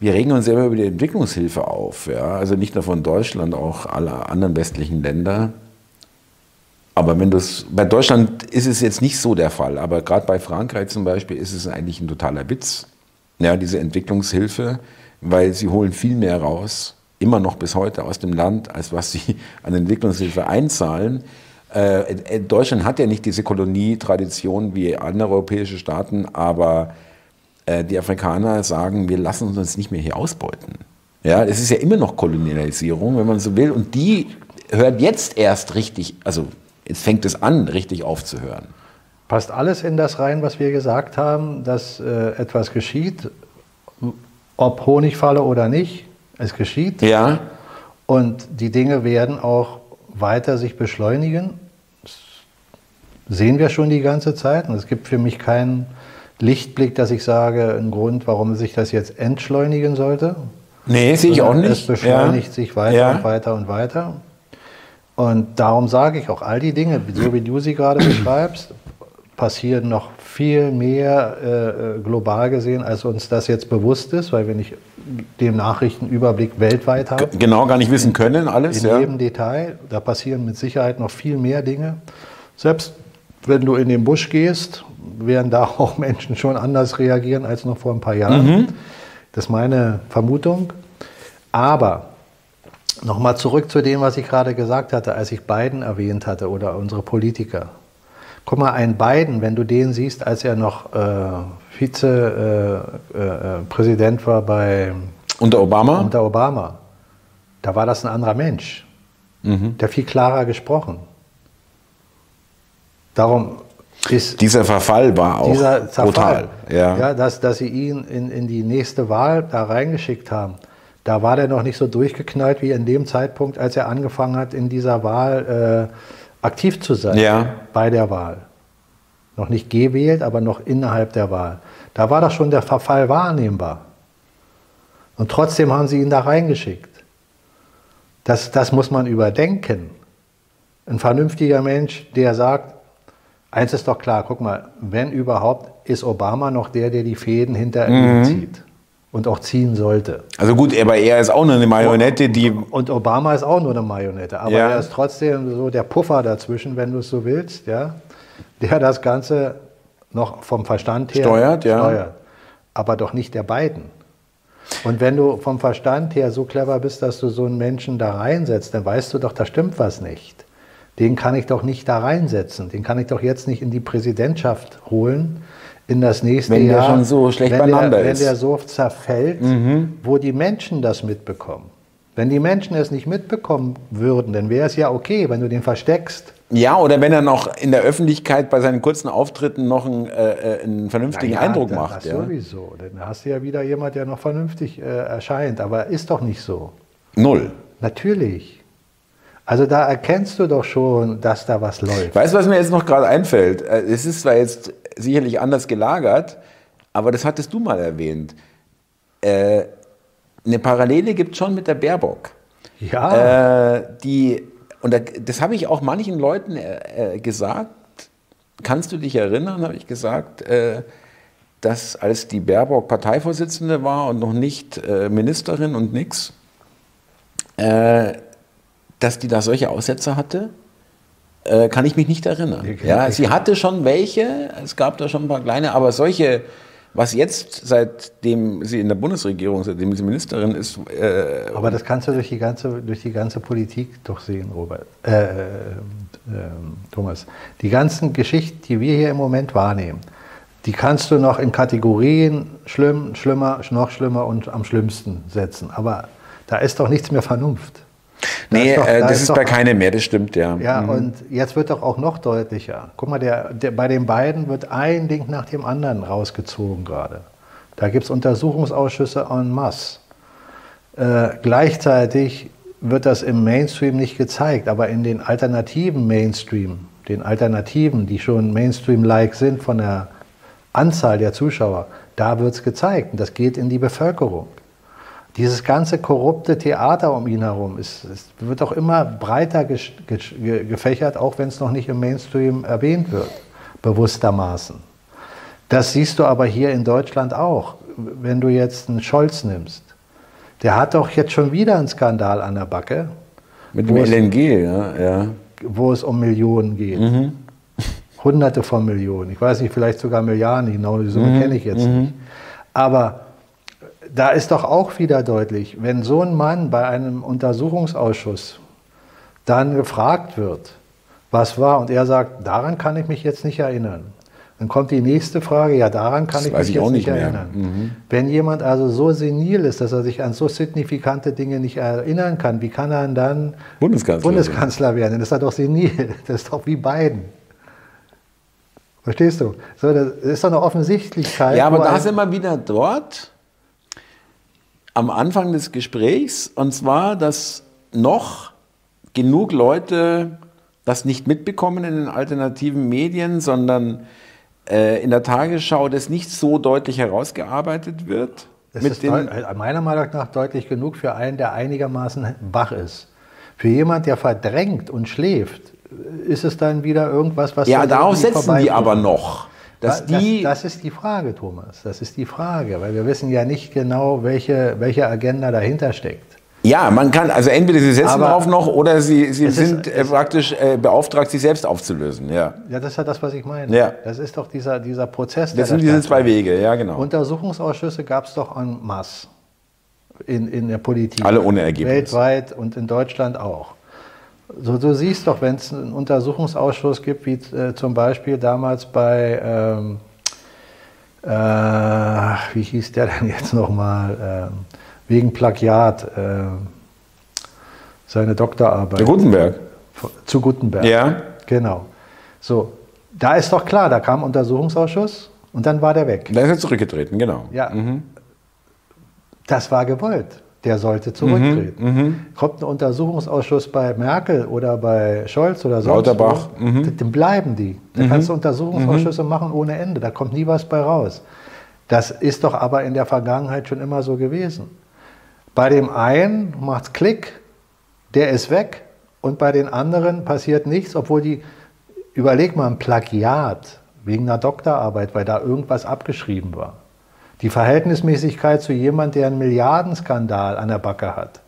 wir regen uns selber über die Entwicklungshilfe auf, ja? also nicht nur von Deutschland, auch aller anderen westlichen Länder. Aber wenn das, bei Deutschland ist es jetzt nicht so der Fall, aber gerade bei Frankreich zum Beispiel ist es eigentlich ein totaler Witz, ja, diese Entwicklungshilfe, weil sie holen viel mehr raus, immer noch bis heute aus dem Land, als was sie an Entwicklungshilfe einzahlen. Äh, Deutschland hat ja nicht diese Kolonietradition wie andere europäische Staaten, aber äh, die Afrikaner sagen, wir lassen uns nicht mehr hier ausbeuten. Ja, es ist ja immer noch Kolonialisierung, wenn man so will, und die hört jetzt erst richtig, also Jetzt fängt es an, richtig aufzuhören. Passt alles in das rein, was wir gesagt haben, dass äh, etwas geschieht, ob Honigfalle oder nicht, es geschieht. Ja. Und die Dinge werden auch weiter sich beschleunigen. Das sehen wir schon die ganze Zeit. Und es gibt für mich keinen Lichtblick, dass ich sage, einen Grund, warum sich das jetzt entschleunigen sollte. Nee, sehe ich auch nicht. Es beschleunigt ja. sich weiter ja. und weiter und weiter. Und darum sage ich auch, all die Dinge, so wie du sie gerade [CLEARS THROAT] beschreibst, passieren noch viel mehr äh, äh, global gesehen, als uns das jetzt bewusst ist, weil wir nicht den Nachrichtenüberblick weltweit haben. Genau, gar nicht wissen können, alles. In ja. jedem Detail. Da passieren mit Sicherheit noch viel mehr Dinge. Selbst wenn du in den Busch gehst, werden da [LAUGHS] auch Menschen schon anders reagieren als noch vor ein paar Jahren. Mhm. Das ist meine Vermutung. Aber Nochmal zurück zu dem, was ich gerade gesagt hatte, als ich Biden erwähnt hatte oder unsere Politiker. Guck mal, ein Biden, wenn du den siehst, als er noch äh, Vizepräsident äh, äh, war bei. Unter Obama? Unter Obama. Da war das ein anderer Mensch. Mhm. Der viel klarer gesprochen. Darum Ist dieser Verfall war auch dieser Zerfall, brutal. Ja. ja, dass, dass sie ihn in, in die nächste Wahl da reingeschickt haben. Da war der noch nicht so durchgeknallt wie in dem Zeitpunkt, als er angefangen hat, in dieser Wahl äh, aktiv zu sein. Ja. Bei der Wahl. Noch nicht gewählt, aber noch innerhalb der Wahl. Da war doch schon der Verfall wahrnehmbar. Und trotzdem haben sie ihn da reingeschickt. Das, das muss man überdenken. Ein vernünftiger Mensch, der sagt, eins ist doch klar, guck mal, wenn überhaupt, ist Obama noch der, der die Fäden hinter ihm mhm. zieht und auch ziehen sollte. Also gut, aber er ist auch nur eine Marionette, die... Und Obama ist auch nur eine Marionette, aber ja. er ist trotzdem so der Puffer dazwischen, wenn du es so willst, ja, der das Ganze noch vom Verstand her steuert, ja. steuert. aber doch nicht der beiden. Und wenn du vom Verstand her so clever bist, dass du so einen Menschen da reinsetzt, dann weißt du doch, da stimmt was nicht. Den kann ich doch nicht da reinsetzen. Den kann ich doch jetzt nicht in die Präsidentschaft holen, in das nächste wenn Jahr. Wenn der schon so schlecht wenn beieinander der, ist. Wenn der so zerfällt, mhm. wo die Menschen das mitbekommen. Wenn die Menschen es nicht mitbekommen würden, dann wäre es ja okay, wenn du den versteckst. Ja, oder wenn er noch in der Öffentlichkeit bei seinen kurzen Auftritten noch einen, äh, äh einen vernünftigen ja, Eindruck macht. Das ja. sowieso. Dann hast du ja wieder jemand, der noch vernünftig äh, erscheint. Aber ist doch nicht so. Null. Natürlich. Also da erkennst du doch schon, dass da was läuft. Weißt du, was mir jetzt noch gerade einfällt? Äh, es ist zwar jetzt sicherlich anders gelagert, aber das hattest du mal erwähnt. Äh, eine Parallele gibt es schon mit der Baerbock. Ja. Äh, die und das habe ich auch manchen Leuten äh, äh, gesagt. Kannst du dich erinnern, habe ich gesagt, äh, dass als die Baerbock Parteivorsitzende war und noch nicht äh, Ministerin und nix, dass die da solche Aussätze hatte? Äh, kann ich mich nicht erinnern. Ja, sie hatte schon welche, es gab da schon ein paar kleine, aber solche was jetzt, seitdem sie in der Bundesregierung, seitdem sie Ministerin ist. Äh, Aber das kannst du durch die ganze, durch die ganze Politik doch sehen, Robert. Äh, äh, Thomas. Die ganzen Geschichten, die wir hier im Moment wahrnehmen, die kannst du noch in Kategorien schlimm, schlimmer, noch schlimmer und am schlimmsten setzen. Aber da ist doch nichts mehr Vernunft. Nee, ist doch, äh, da das ist, ist bei keinem mehr, das stimmt, ja. Ja, mhm. und jetzt wird doch auch noch deutlicher. Guck mal, der, der, bei den beiden wird ein Ding nach dem anderen rausgezogen gerade. Da gibt es Untersuchungsausschüsse en masse. Äh, gleichzeitig wird das im Mainstream nicht gezeigt, aber in den alternativen Mainstream, den Alternativen, die schon Mainstream-like sind von der Anzahl der Zuschauer, da wird es gezeigt. Und das geht in die Bevölkerung. Dieses ganze korrupte Theater um ihn herum ist, ist wird auch immer breiter ge ge gefächert, auch wenn es noch nicht im Mainstream erwähnt wird, bewusstermaßen. Das siehst du aber hier in Deutschland auch, wenn du jetzt einen Scholz nimmst. Der hat doch jetzt schon wieder einen Skandal an der Backe. Mit dem LNG, ja, ja. Wo es um Millionen geht. Mhm. Hunderte von Millionen. Ich weiß nicht, vielleicht sogar Milliarden, genau die Summe mhm. kenne ich jetzt mhm. nicht. Aber da ist doch auch wieder deutlich, wenn so ein Mann bei einem Untersuchungsausschuss dann gefragt wird, was war, und er sagt, daran kann ich mich jetzt nicht erinnern. Dann kommt die nächste Frage, ja, daran kann das ich mich ich jetzt nicht, nicht erinnern. Mhm. Wenn jemand also so senil ist, dass er sich an so signifikante Dinge nicht erinnern kann, wie kann er dann Bundeskanzler, Bundeskanzler werden? Das ist doch senil. Das ist doch wie Biden. Verstehst du? So, das ist doch eine Offensichtlichkeit. Ja, aber da sind wir wieder dort, am Anfang des Gesprächs, und zwar, dass noch genug Leute das nicht mitbekommen in den alternativen Medien, sondern äh, in der Tagesschau das nicht so deutlich herausgearbeitet wird. Das ist meiner Meinung nach deutlich genug für einen, der einigermaßen wach ist. Für jemand, der verdrängt und schläft, ist es dann wieder irgendwas, was. Ja, darauf setzen die aber noch. Dass die das, das, ist die Frage, Thomas. Das ist die Frage, weil wir wissen ja nicht genau, welche, welche Agenda dahinter steckt. Ja, man kann, also entweder Sie setzen Aber darauf noch oder Sie, Sie sind ist, praktisch äh, beauftragt, sich selbst aufzulösen. Ja. ja, das ist ja das, was ich meine. Ja. Das ist doch dieser, dieser Prozess. Das sind diese zwei Wege, ja, genau. Untersuchungsausschüsse gab es doch en masse in, in der Politik. Alle ohne Ergebnis. Weltweit und in Deutschland auch. So, du siehst doch, wenn es einen Untersuchungsausschuss gibt, wie äh, zum Beispiel damals bei, ähm, äh, wie hieß der denn jetzt nochmal, äh, wegen Plagiat, äh, seine Doktorarbeit. Zu Gutenberg. Zu Gutenberg. Ja. Genau. So, Da ist doch klar, da kam Untersuchungsausschuss und dann war der weg. Da ist er zurückgetreten, genau. Ja. Das war gewollt. Der sollte zurücktreten. Kommt ein Untersuchungsausschuss bei Merkel oder bei Scholz oder sonst Lauterbach, wo, dann bleiben die. Da kannst du Untersuchungsausschüsse machen ohne Ende. Da kommt nie was bei raus. Das ist doch aber in der Vergangenheit schon immer so gewesen. Bei dem einen macht's Klick, der ist weg und bei den anderen passiert nichts, obwohl die, überleg mal, ein Plagiat wegen einer Doktorarbeit, weil da irgendwas abgeschrieben war. Die Verhältnismäßigkeit zu jemand, der einen Milliardenskandal an der Backe hat,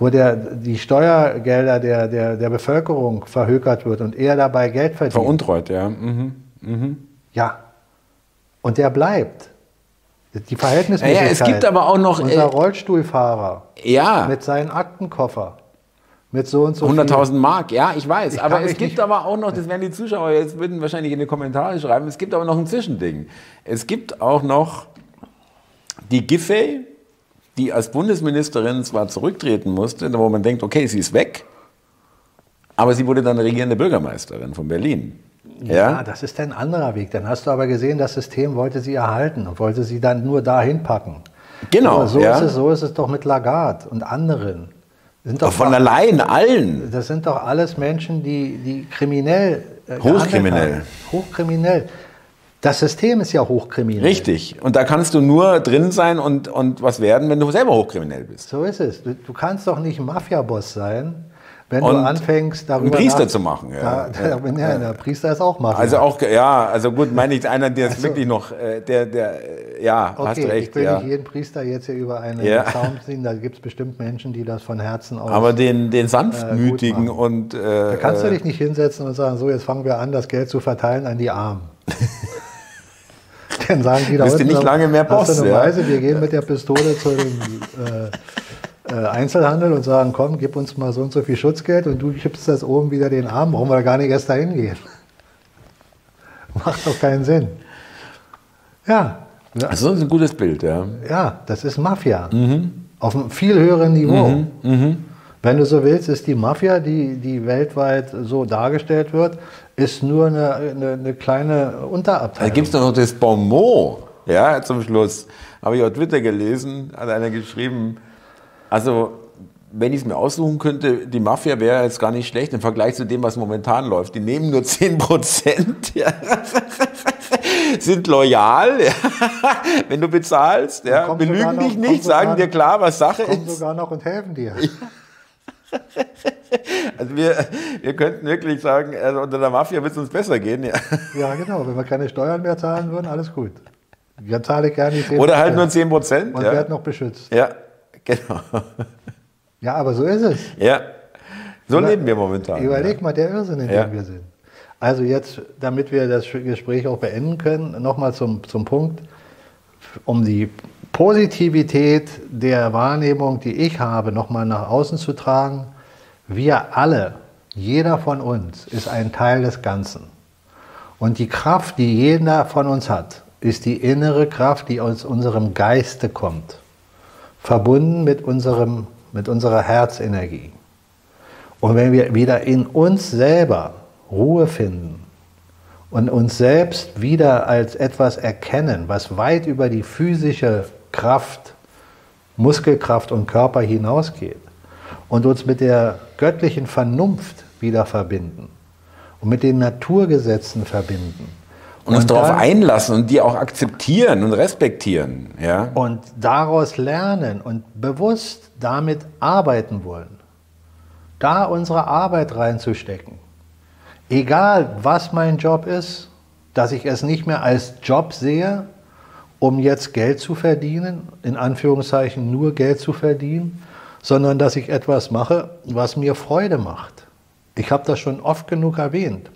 wo der, die Steuergelder der, der, der Bevölkerung verhökert wird und er dabei Geld verdient. Veruntreut, ja. Mhm. Ja. Und der bleibt. Die Verhältnismäßigkeit. Ja, es gibt aber auch noch, Unser äh, Rollstuhlfahrer Ja, mit seinem Aktenkoffer. Mit so und so viel. 100.000 Mark, ja, ich weiß. Ich aber es gibt nicht- aber auch noch, das werden die Zuschauer jetzt würden wahrscheinlich in die Kommentare schreiben, es gibt aber noch ein Zwischending. Es gibt auch noch die Giffey, die als Bundesministerin zwar zurücktreten musste, wo man denkt, okay, sie ist weg, aber sie wurde dann regierende Bürgermeisterin von Berlin. Ja, Ja, das ist ein anderer Weg. Dann hast du aber gesehen, das System wollte sie erhalten und wollte sie dann nur dahin packen. genau. Aber so, ja. ist es, so ist es doch mit Lagarde und anderen. Sind doch, Von allein, allen. das sind doch alles Menschen, die, die kriminell. äh, Hochkriminell. haben. Hochkriminell. Das System ist ja hochkriminell. Richtig. Und da kannst du nur drin sein und, und was werden, wenn du selber hochkriminell bist. So ist es. Du, du kannst doch nicht Mafia-Boss sein, wenn Und du anfängst, darüber einen Priester nach- zu machen, ja. Da, da, ja. der Priester ist auch Mafia. Also auch, ja, also gut, meine ich einer, der ist wirklich noch, äh, der, der, äh, ja, okay, hast recht, ich will ja. nicht jeden Priester jetzt hier über einen Ja. Zaun ziehen. Da gibt es bestimmt Menschen, die das von Herzen aus. Aber den, den sanftmütigen Äh, und, äh, da kannst du äh, dich nicht hinsetzen und sagen, so, jetzt fangen wir an, das Geld zu verteilen an die Armen. [LAUGHS] Dann sagen die da Bist unten, nicht lange mehr Boss, ja? Weise, wir gehen mit der Pistole zu dem äh, äh, Einzelhandel und sagen, komm, gib uns mal so und so viel Schutzgeld und du gibst das oben wieder den Armen, brauchen wir gar nicht erst dahin gehen. [LAUGHS] Macht doch keinen Sinn. Ja, das ist ein gutes Bild, ja. ja, das ist Mafia. Mhm. Auf einem viel höheren Niveau. Wenn du so willst, ist die Mafia, die, die weltweit so dargestellt wird, ist nur eine, eine, eine kleine Da Unterabteilung. gibt es noch das Bonmot, ja, zum Schluss. Habe ich auf Twitter gelesen, hat einer geschrieben, also wenn ich es mir aussuchen könnte, die Mafia wäre jetzt gar nicht schlecht im Vergleich zu dem, was momentan läuft. Die nehmen nur 10 Prozent, [LAUGHS] ja. sind loyal, ja. wenn du bezahlst, ja. kommen belügen dich kommen nicht, sagen dir noch- klar, was Sache kommen ist. sogar noch und helfen dir. [LAUGHS] Also wir, wir könnten wirklich sagen, also unter der Mafia wird es uns besser gehen. Ja. Ja, genau. Wenn wir keine Steuern mehr zahlen würden, alles gut. Dann zahle ich gerne die 10 Oder halt nur 10 Prozent. Und Ja. werde noch beschützt. ja, genau. Ja, aber so ist es. Ja, so leben wir momentan. Überleg mal, der Irrsinn, in Ja. dem wir sind. Also jetzt, damit wir das Gespräch auch beenden können, nochmal zum, zum Punkt, um die Positivität der Wahrnehmung, die ich habe, nochmal nach außen zu tragen. Wir alle, jeder von uns ist ein Teil des Ganzen. Und die Kraft, die jeder von uns hat, ist die innere Kraft, die aus unserem Geiste kommt, verbunden mit, unserem, mit unserer Herzenergie. Und wenn wir wieder in uns selber Ruhe finden und uns selbst wieder als etwas erkennen, was weit über die physische Kraft, Muskelkraft und Körper hinausgeht und uns mit der göttlichen Vernunft wieder verbinden und mit den Naturgesetzen verbinden. Und uns darauf einlassen und die auch akzeptieren und respektieren. Ja? und daraus lernen und bewusst damit arbeiten wollen. Da unsere Arbeit reinzustecken. Egal, was mein Job ist, dass ich es nicht mehr als Job sehe, um jetzt Geld zu verdienen, in Anführungszeichen nur Geld zu verdienen, sondern dass ich etwas mache, was mir Freude macht. Ich habe das schon oft genug erwähnt.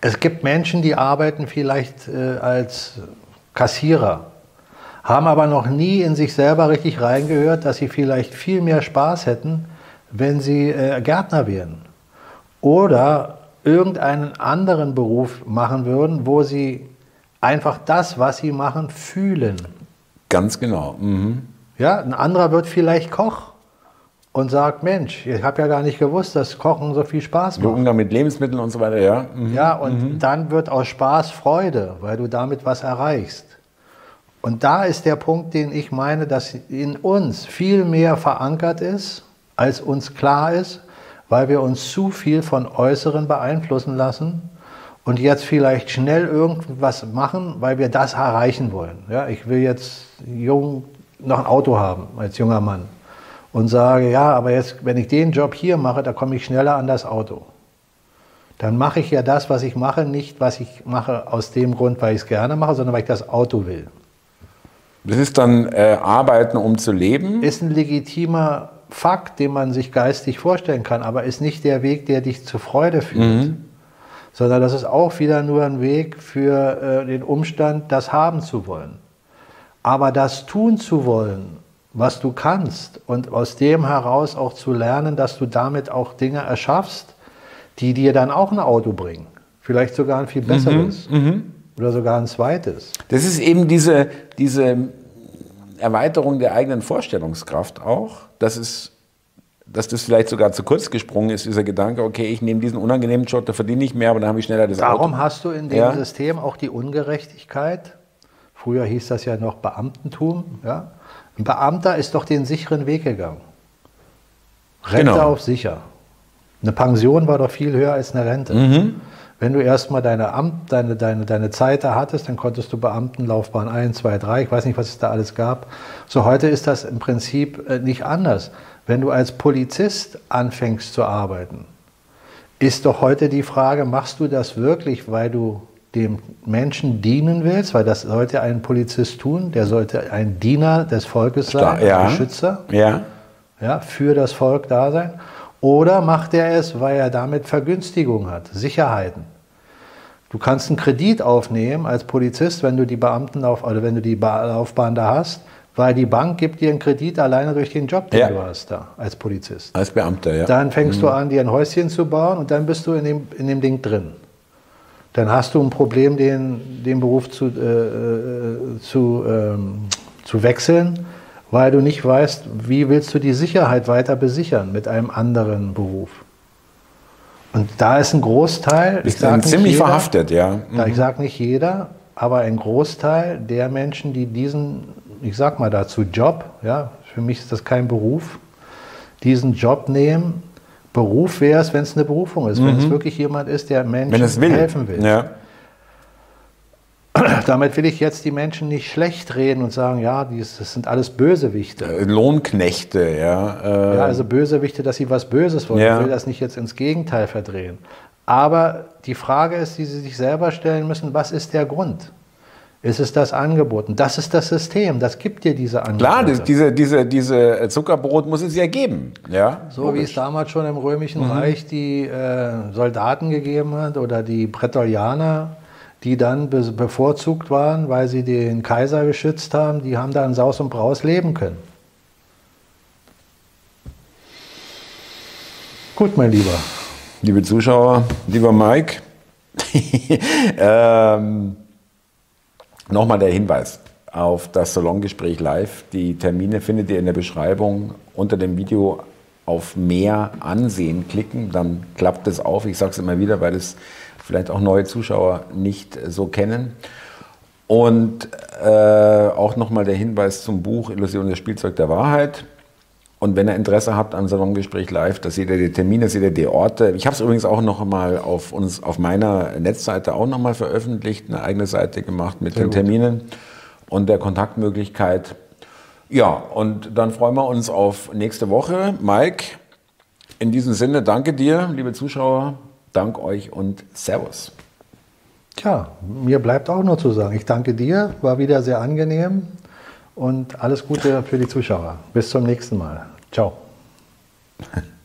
Es gibt Menschen, die arbeiten vielleicht äh, als Kassierer, haben aber noch nie in sich selber richtig reingehört, dass sie vielleicht viel mehr Spaß hätten, wenn sie äh, Gärtner wären. Oder irgendeinen anderen Beruf machen würden, wo sie einfach das, was sie machen, fühlen. Ganz genau. Mhm. Ja, ein anderer wird vielleicht Koch und sagt, Mensch, ich habe ja gar nicht gewusst, dass Kochen so viel Spaß Der macht. Umgang mit Lebensmitteln und so weiter, ja. Mhm. Ja, und dann wird aus Spaß Freude, weil du damit was erreichst. Und da ist der Punkt, den ich meine, dass in uns viel mehr verankert ist, als uns klar ist, weil wir uns zu viel von Äußeren beeinflussen lassen und jetzt vielleicht schnell irgendwas machen, weil wir das erreichen wollen. Ja, ich will jetzt jung noch ein Auto haben als junger Mann und sage, ja, aber jetzt, wenn ich den Job hier mache, da komme ich schneller an das Auto dann mache ich ja das, was ich mache, nicht, was ich mache aus dem Grund, weil ich es gerne mache, sondern weil ich das Auto will. Das ist dann äh, Arbeiten, um zu leben. Ist ein legitimer Fakt, den man sich geistig vorstellen kann, aber ist nicht der Weg, der dich zur Freude führt. Sondern das ist auch wieder nur ein Weg für äh, den Umstand, das haben zu wollen. Aber das tun zu wollen, was du kannst und aus dem heraus auch zu lernen, dass du damit auch Dinge erschaffst, die dir dann auch ein Auto bringen. Vielleicht sogar ein viel besseres. Oder sogar ein zweites. Das ist eben diese, diese Erweiterung der eigenen Vorstellungskraft auch. Das ist, dass das vielleicht sogar zu kurz gesprungen ist, dieser Gedanke, okay, ich nehme diesen unangenehmen Job, da verdiene ich mehr, aber dann habe ich schneller das Darum Auto. hast du in dem Ja. System auch die Ungerechtigkeit. Früher hieß das ja noch Beamtentum. Ja? Ein Beamter ist doch den sicheren Weg gegangen. Rente Genau. auf sicher. Eine Pension war doch viel höher als eine Rente. Mhm. Wenn du erstmal deine, Amt, deine, deine, deine Zeit da hattest, dann konntest du Beamtenlaufbahn 1, 2, 3, ich weiß nicht, was es da alles gab. So heute ist das im Prinzip äh, nicht anders. Wenn du als Polizist anfängst zu arbeiten, ist doch heute die Frage, machst du das wirklich, weil du dem Menschen dienen willst? Weil das sollte ein Polizist tun. Der sollte ein Diener des Volkes sein, ja. ein Beschützer Ja. ja, für das Volk da sein? Oder macht er es, weil er damit Vergünstigung hat, Sicherheiten? Du kannst einen Kredit aufnehmen als Polizist, wenn du die Beamtenlauf oder wenn du die Ba- Laufbahn da hast, weil die Bank gibt dir einen Kredit alleine durch den Job, den Ja. du hast da als Polizist. Als Beamter, ja. Dann fängst du an, dir ein Häuschen zu bauen und dann bist du in dem, in dem Ding drin. Dann hast du ein Problem, den, den Beruf zu, äh, äh, zu, ähm, zu wechseln, weil du nicht weißt, wie willst du die Sicherheit weiter besichern mit einem anderen Beruf. Und da ist ein Großteil, Ist sag dann nicht ziemlich jeder, verhaftet, ja. ja, ich sage nicht jeder, aber ein Großteil der Menschen, die diesen, ich sag mal dazu Job, ja, für mich ist das kein Beruf, diesen Job nehmen. Beruf wäre es, wenn es eine Berufung ist, wenn es wirklich jemand ist, der Menschen Mhm. Will. helfen will. Ja. [CLEARS THROAT] Damit will ich jetzt die Menschen nicht schlecht reden und sagen, ja, dies, das sind alles Bösewichte. Äh, Lohnknechte, ja. Äh, Ja, also Bösewichte, dass sie was Böses wollen. Ja. Ich will das nicht jetzt ins Gegenteil verdrehen. Aber die Frage ist, die Sie sich selber stellen müssen, was ist der Grund? Ist es das Angebot? Und das ist das System, das gibt dir diese Angebote. Klar, das, diese, diese, diese Zuckerbrot muss es ja geben. Ja? so wie es damals schon im Römischen Mhm. Reich die äh, Soldaten gegeben hat oder die Prätorianer, die dann be bevorzugt waren, weil sie den Kaiser geschützt haben, die haben da in Saus und Braus leben können. Gut, mein Lieber. Liebe Zuschauer, lieber Mike, [LAUGHS] ähm, nochmal der Hinweis auf das Salongespräch live. Die Termine findet ihr in der Beschreibung unter dem Video auf mehr ansehen klicken, dann klappt es auf. Ich sage es immer wieder, weil es vielleicht auch neue Zuschauer nicht so kennen. Und äh, auch nochmal der Hinweis zum Buch Illusion des Spielzeug der Wahrheit. Und wenn ihr Interesse habt am Salongespräch live, da seht ihr die Termine, seht ihr die Orte. Ich habe es übrigens auch noch mal auf uns, auf meiner Netzseite auch noch mal veröffentlicht, eine eigene Seite gemacht mit den Terminen und der Kontaktmöglichkeit. Ja, und dann freuen wir uns auf nächste Woche. Mike, in diesem Sinne, danke dir, liebe Zuschauer, dank euch und Servus. Tja, mir bleibt auch nur zu sagen, ich danke dir, war wieder sehr angenehm und alles Gute für die Zuschauer. Bis zum nächsten Mal. Ciao. [LAUGHS]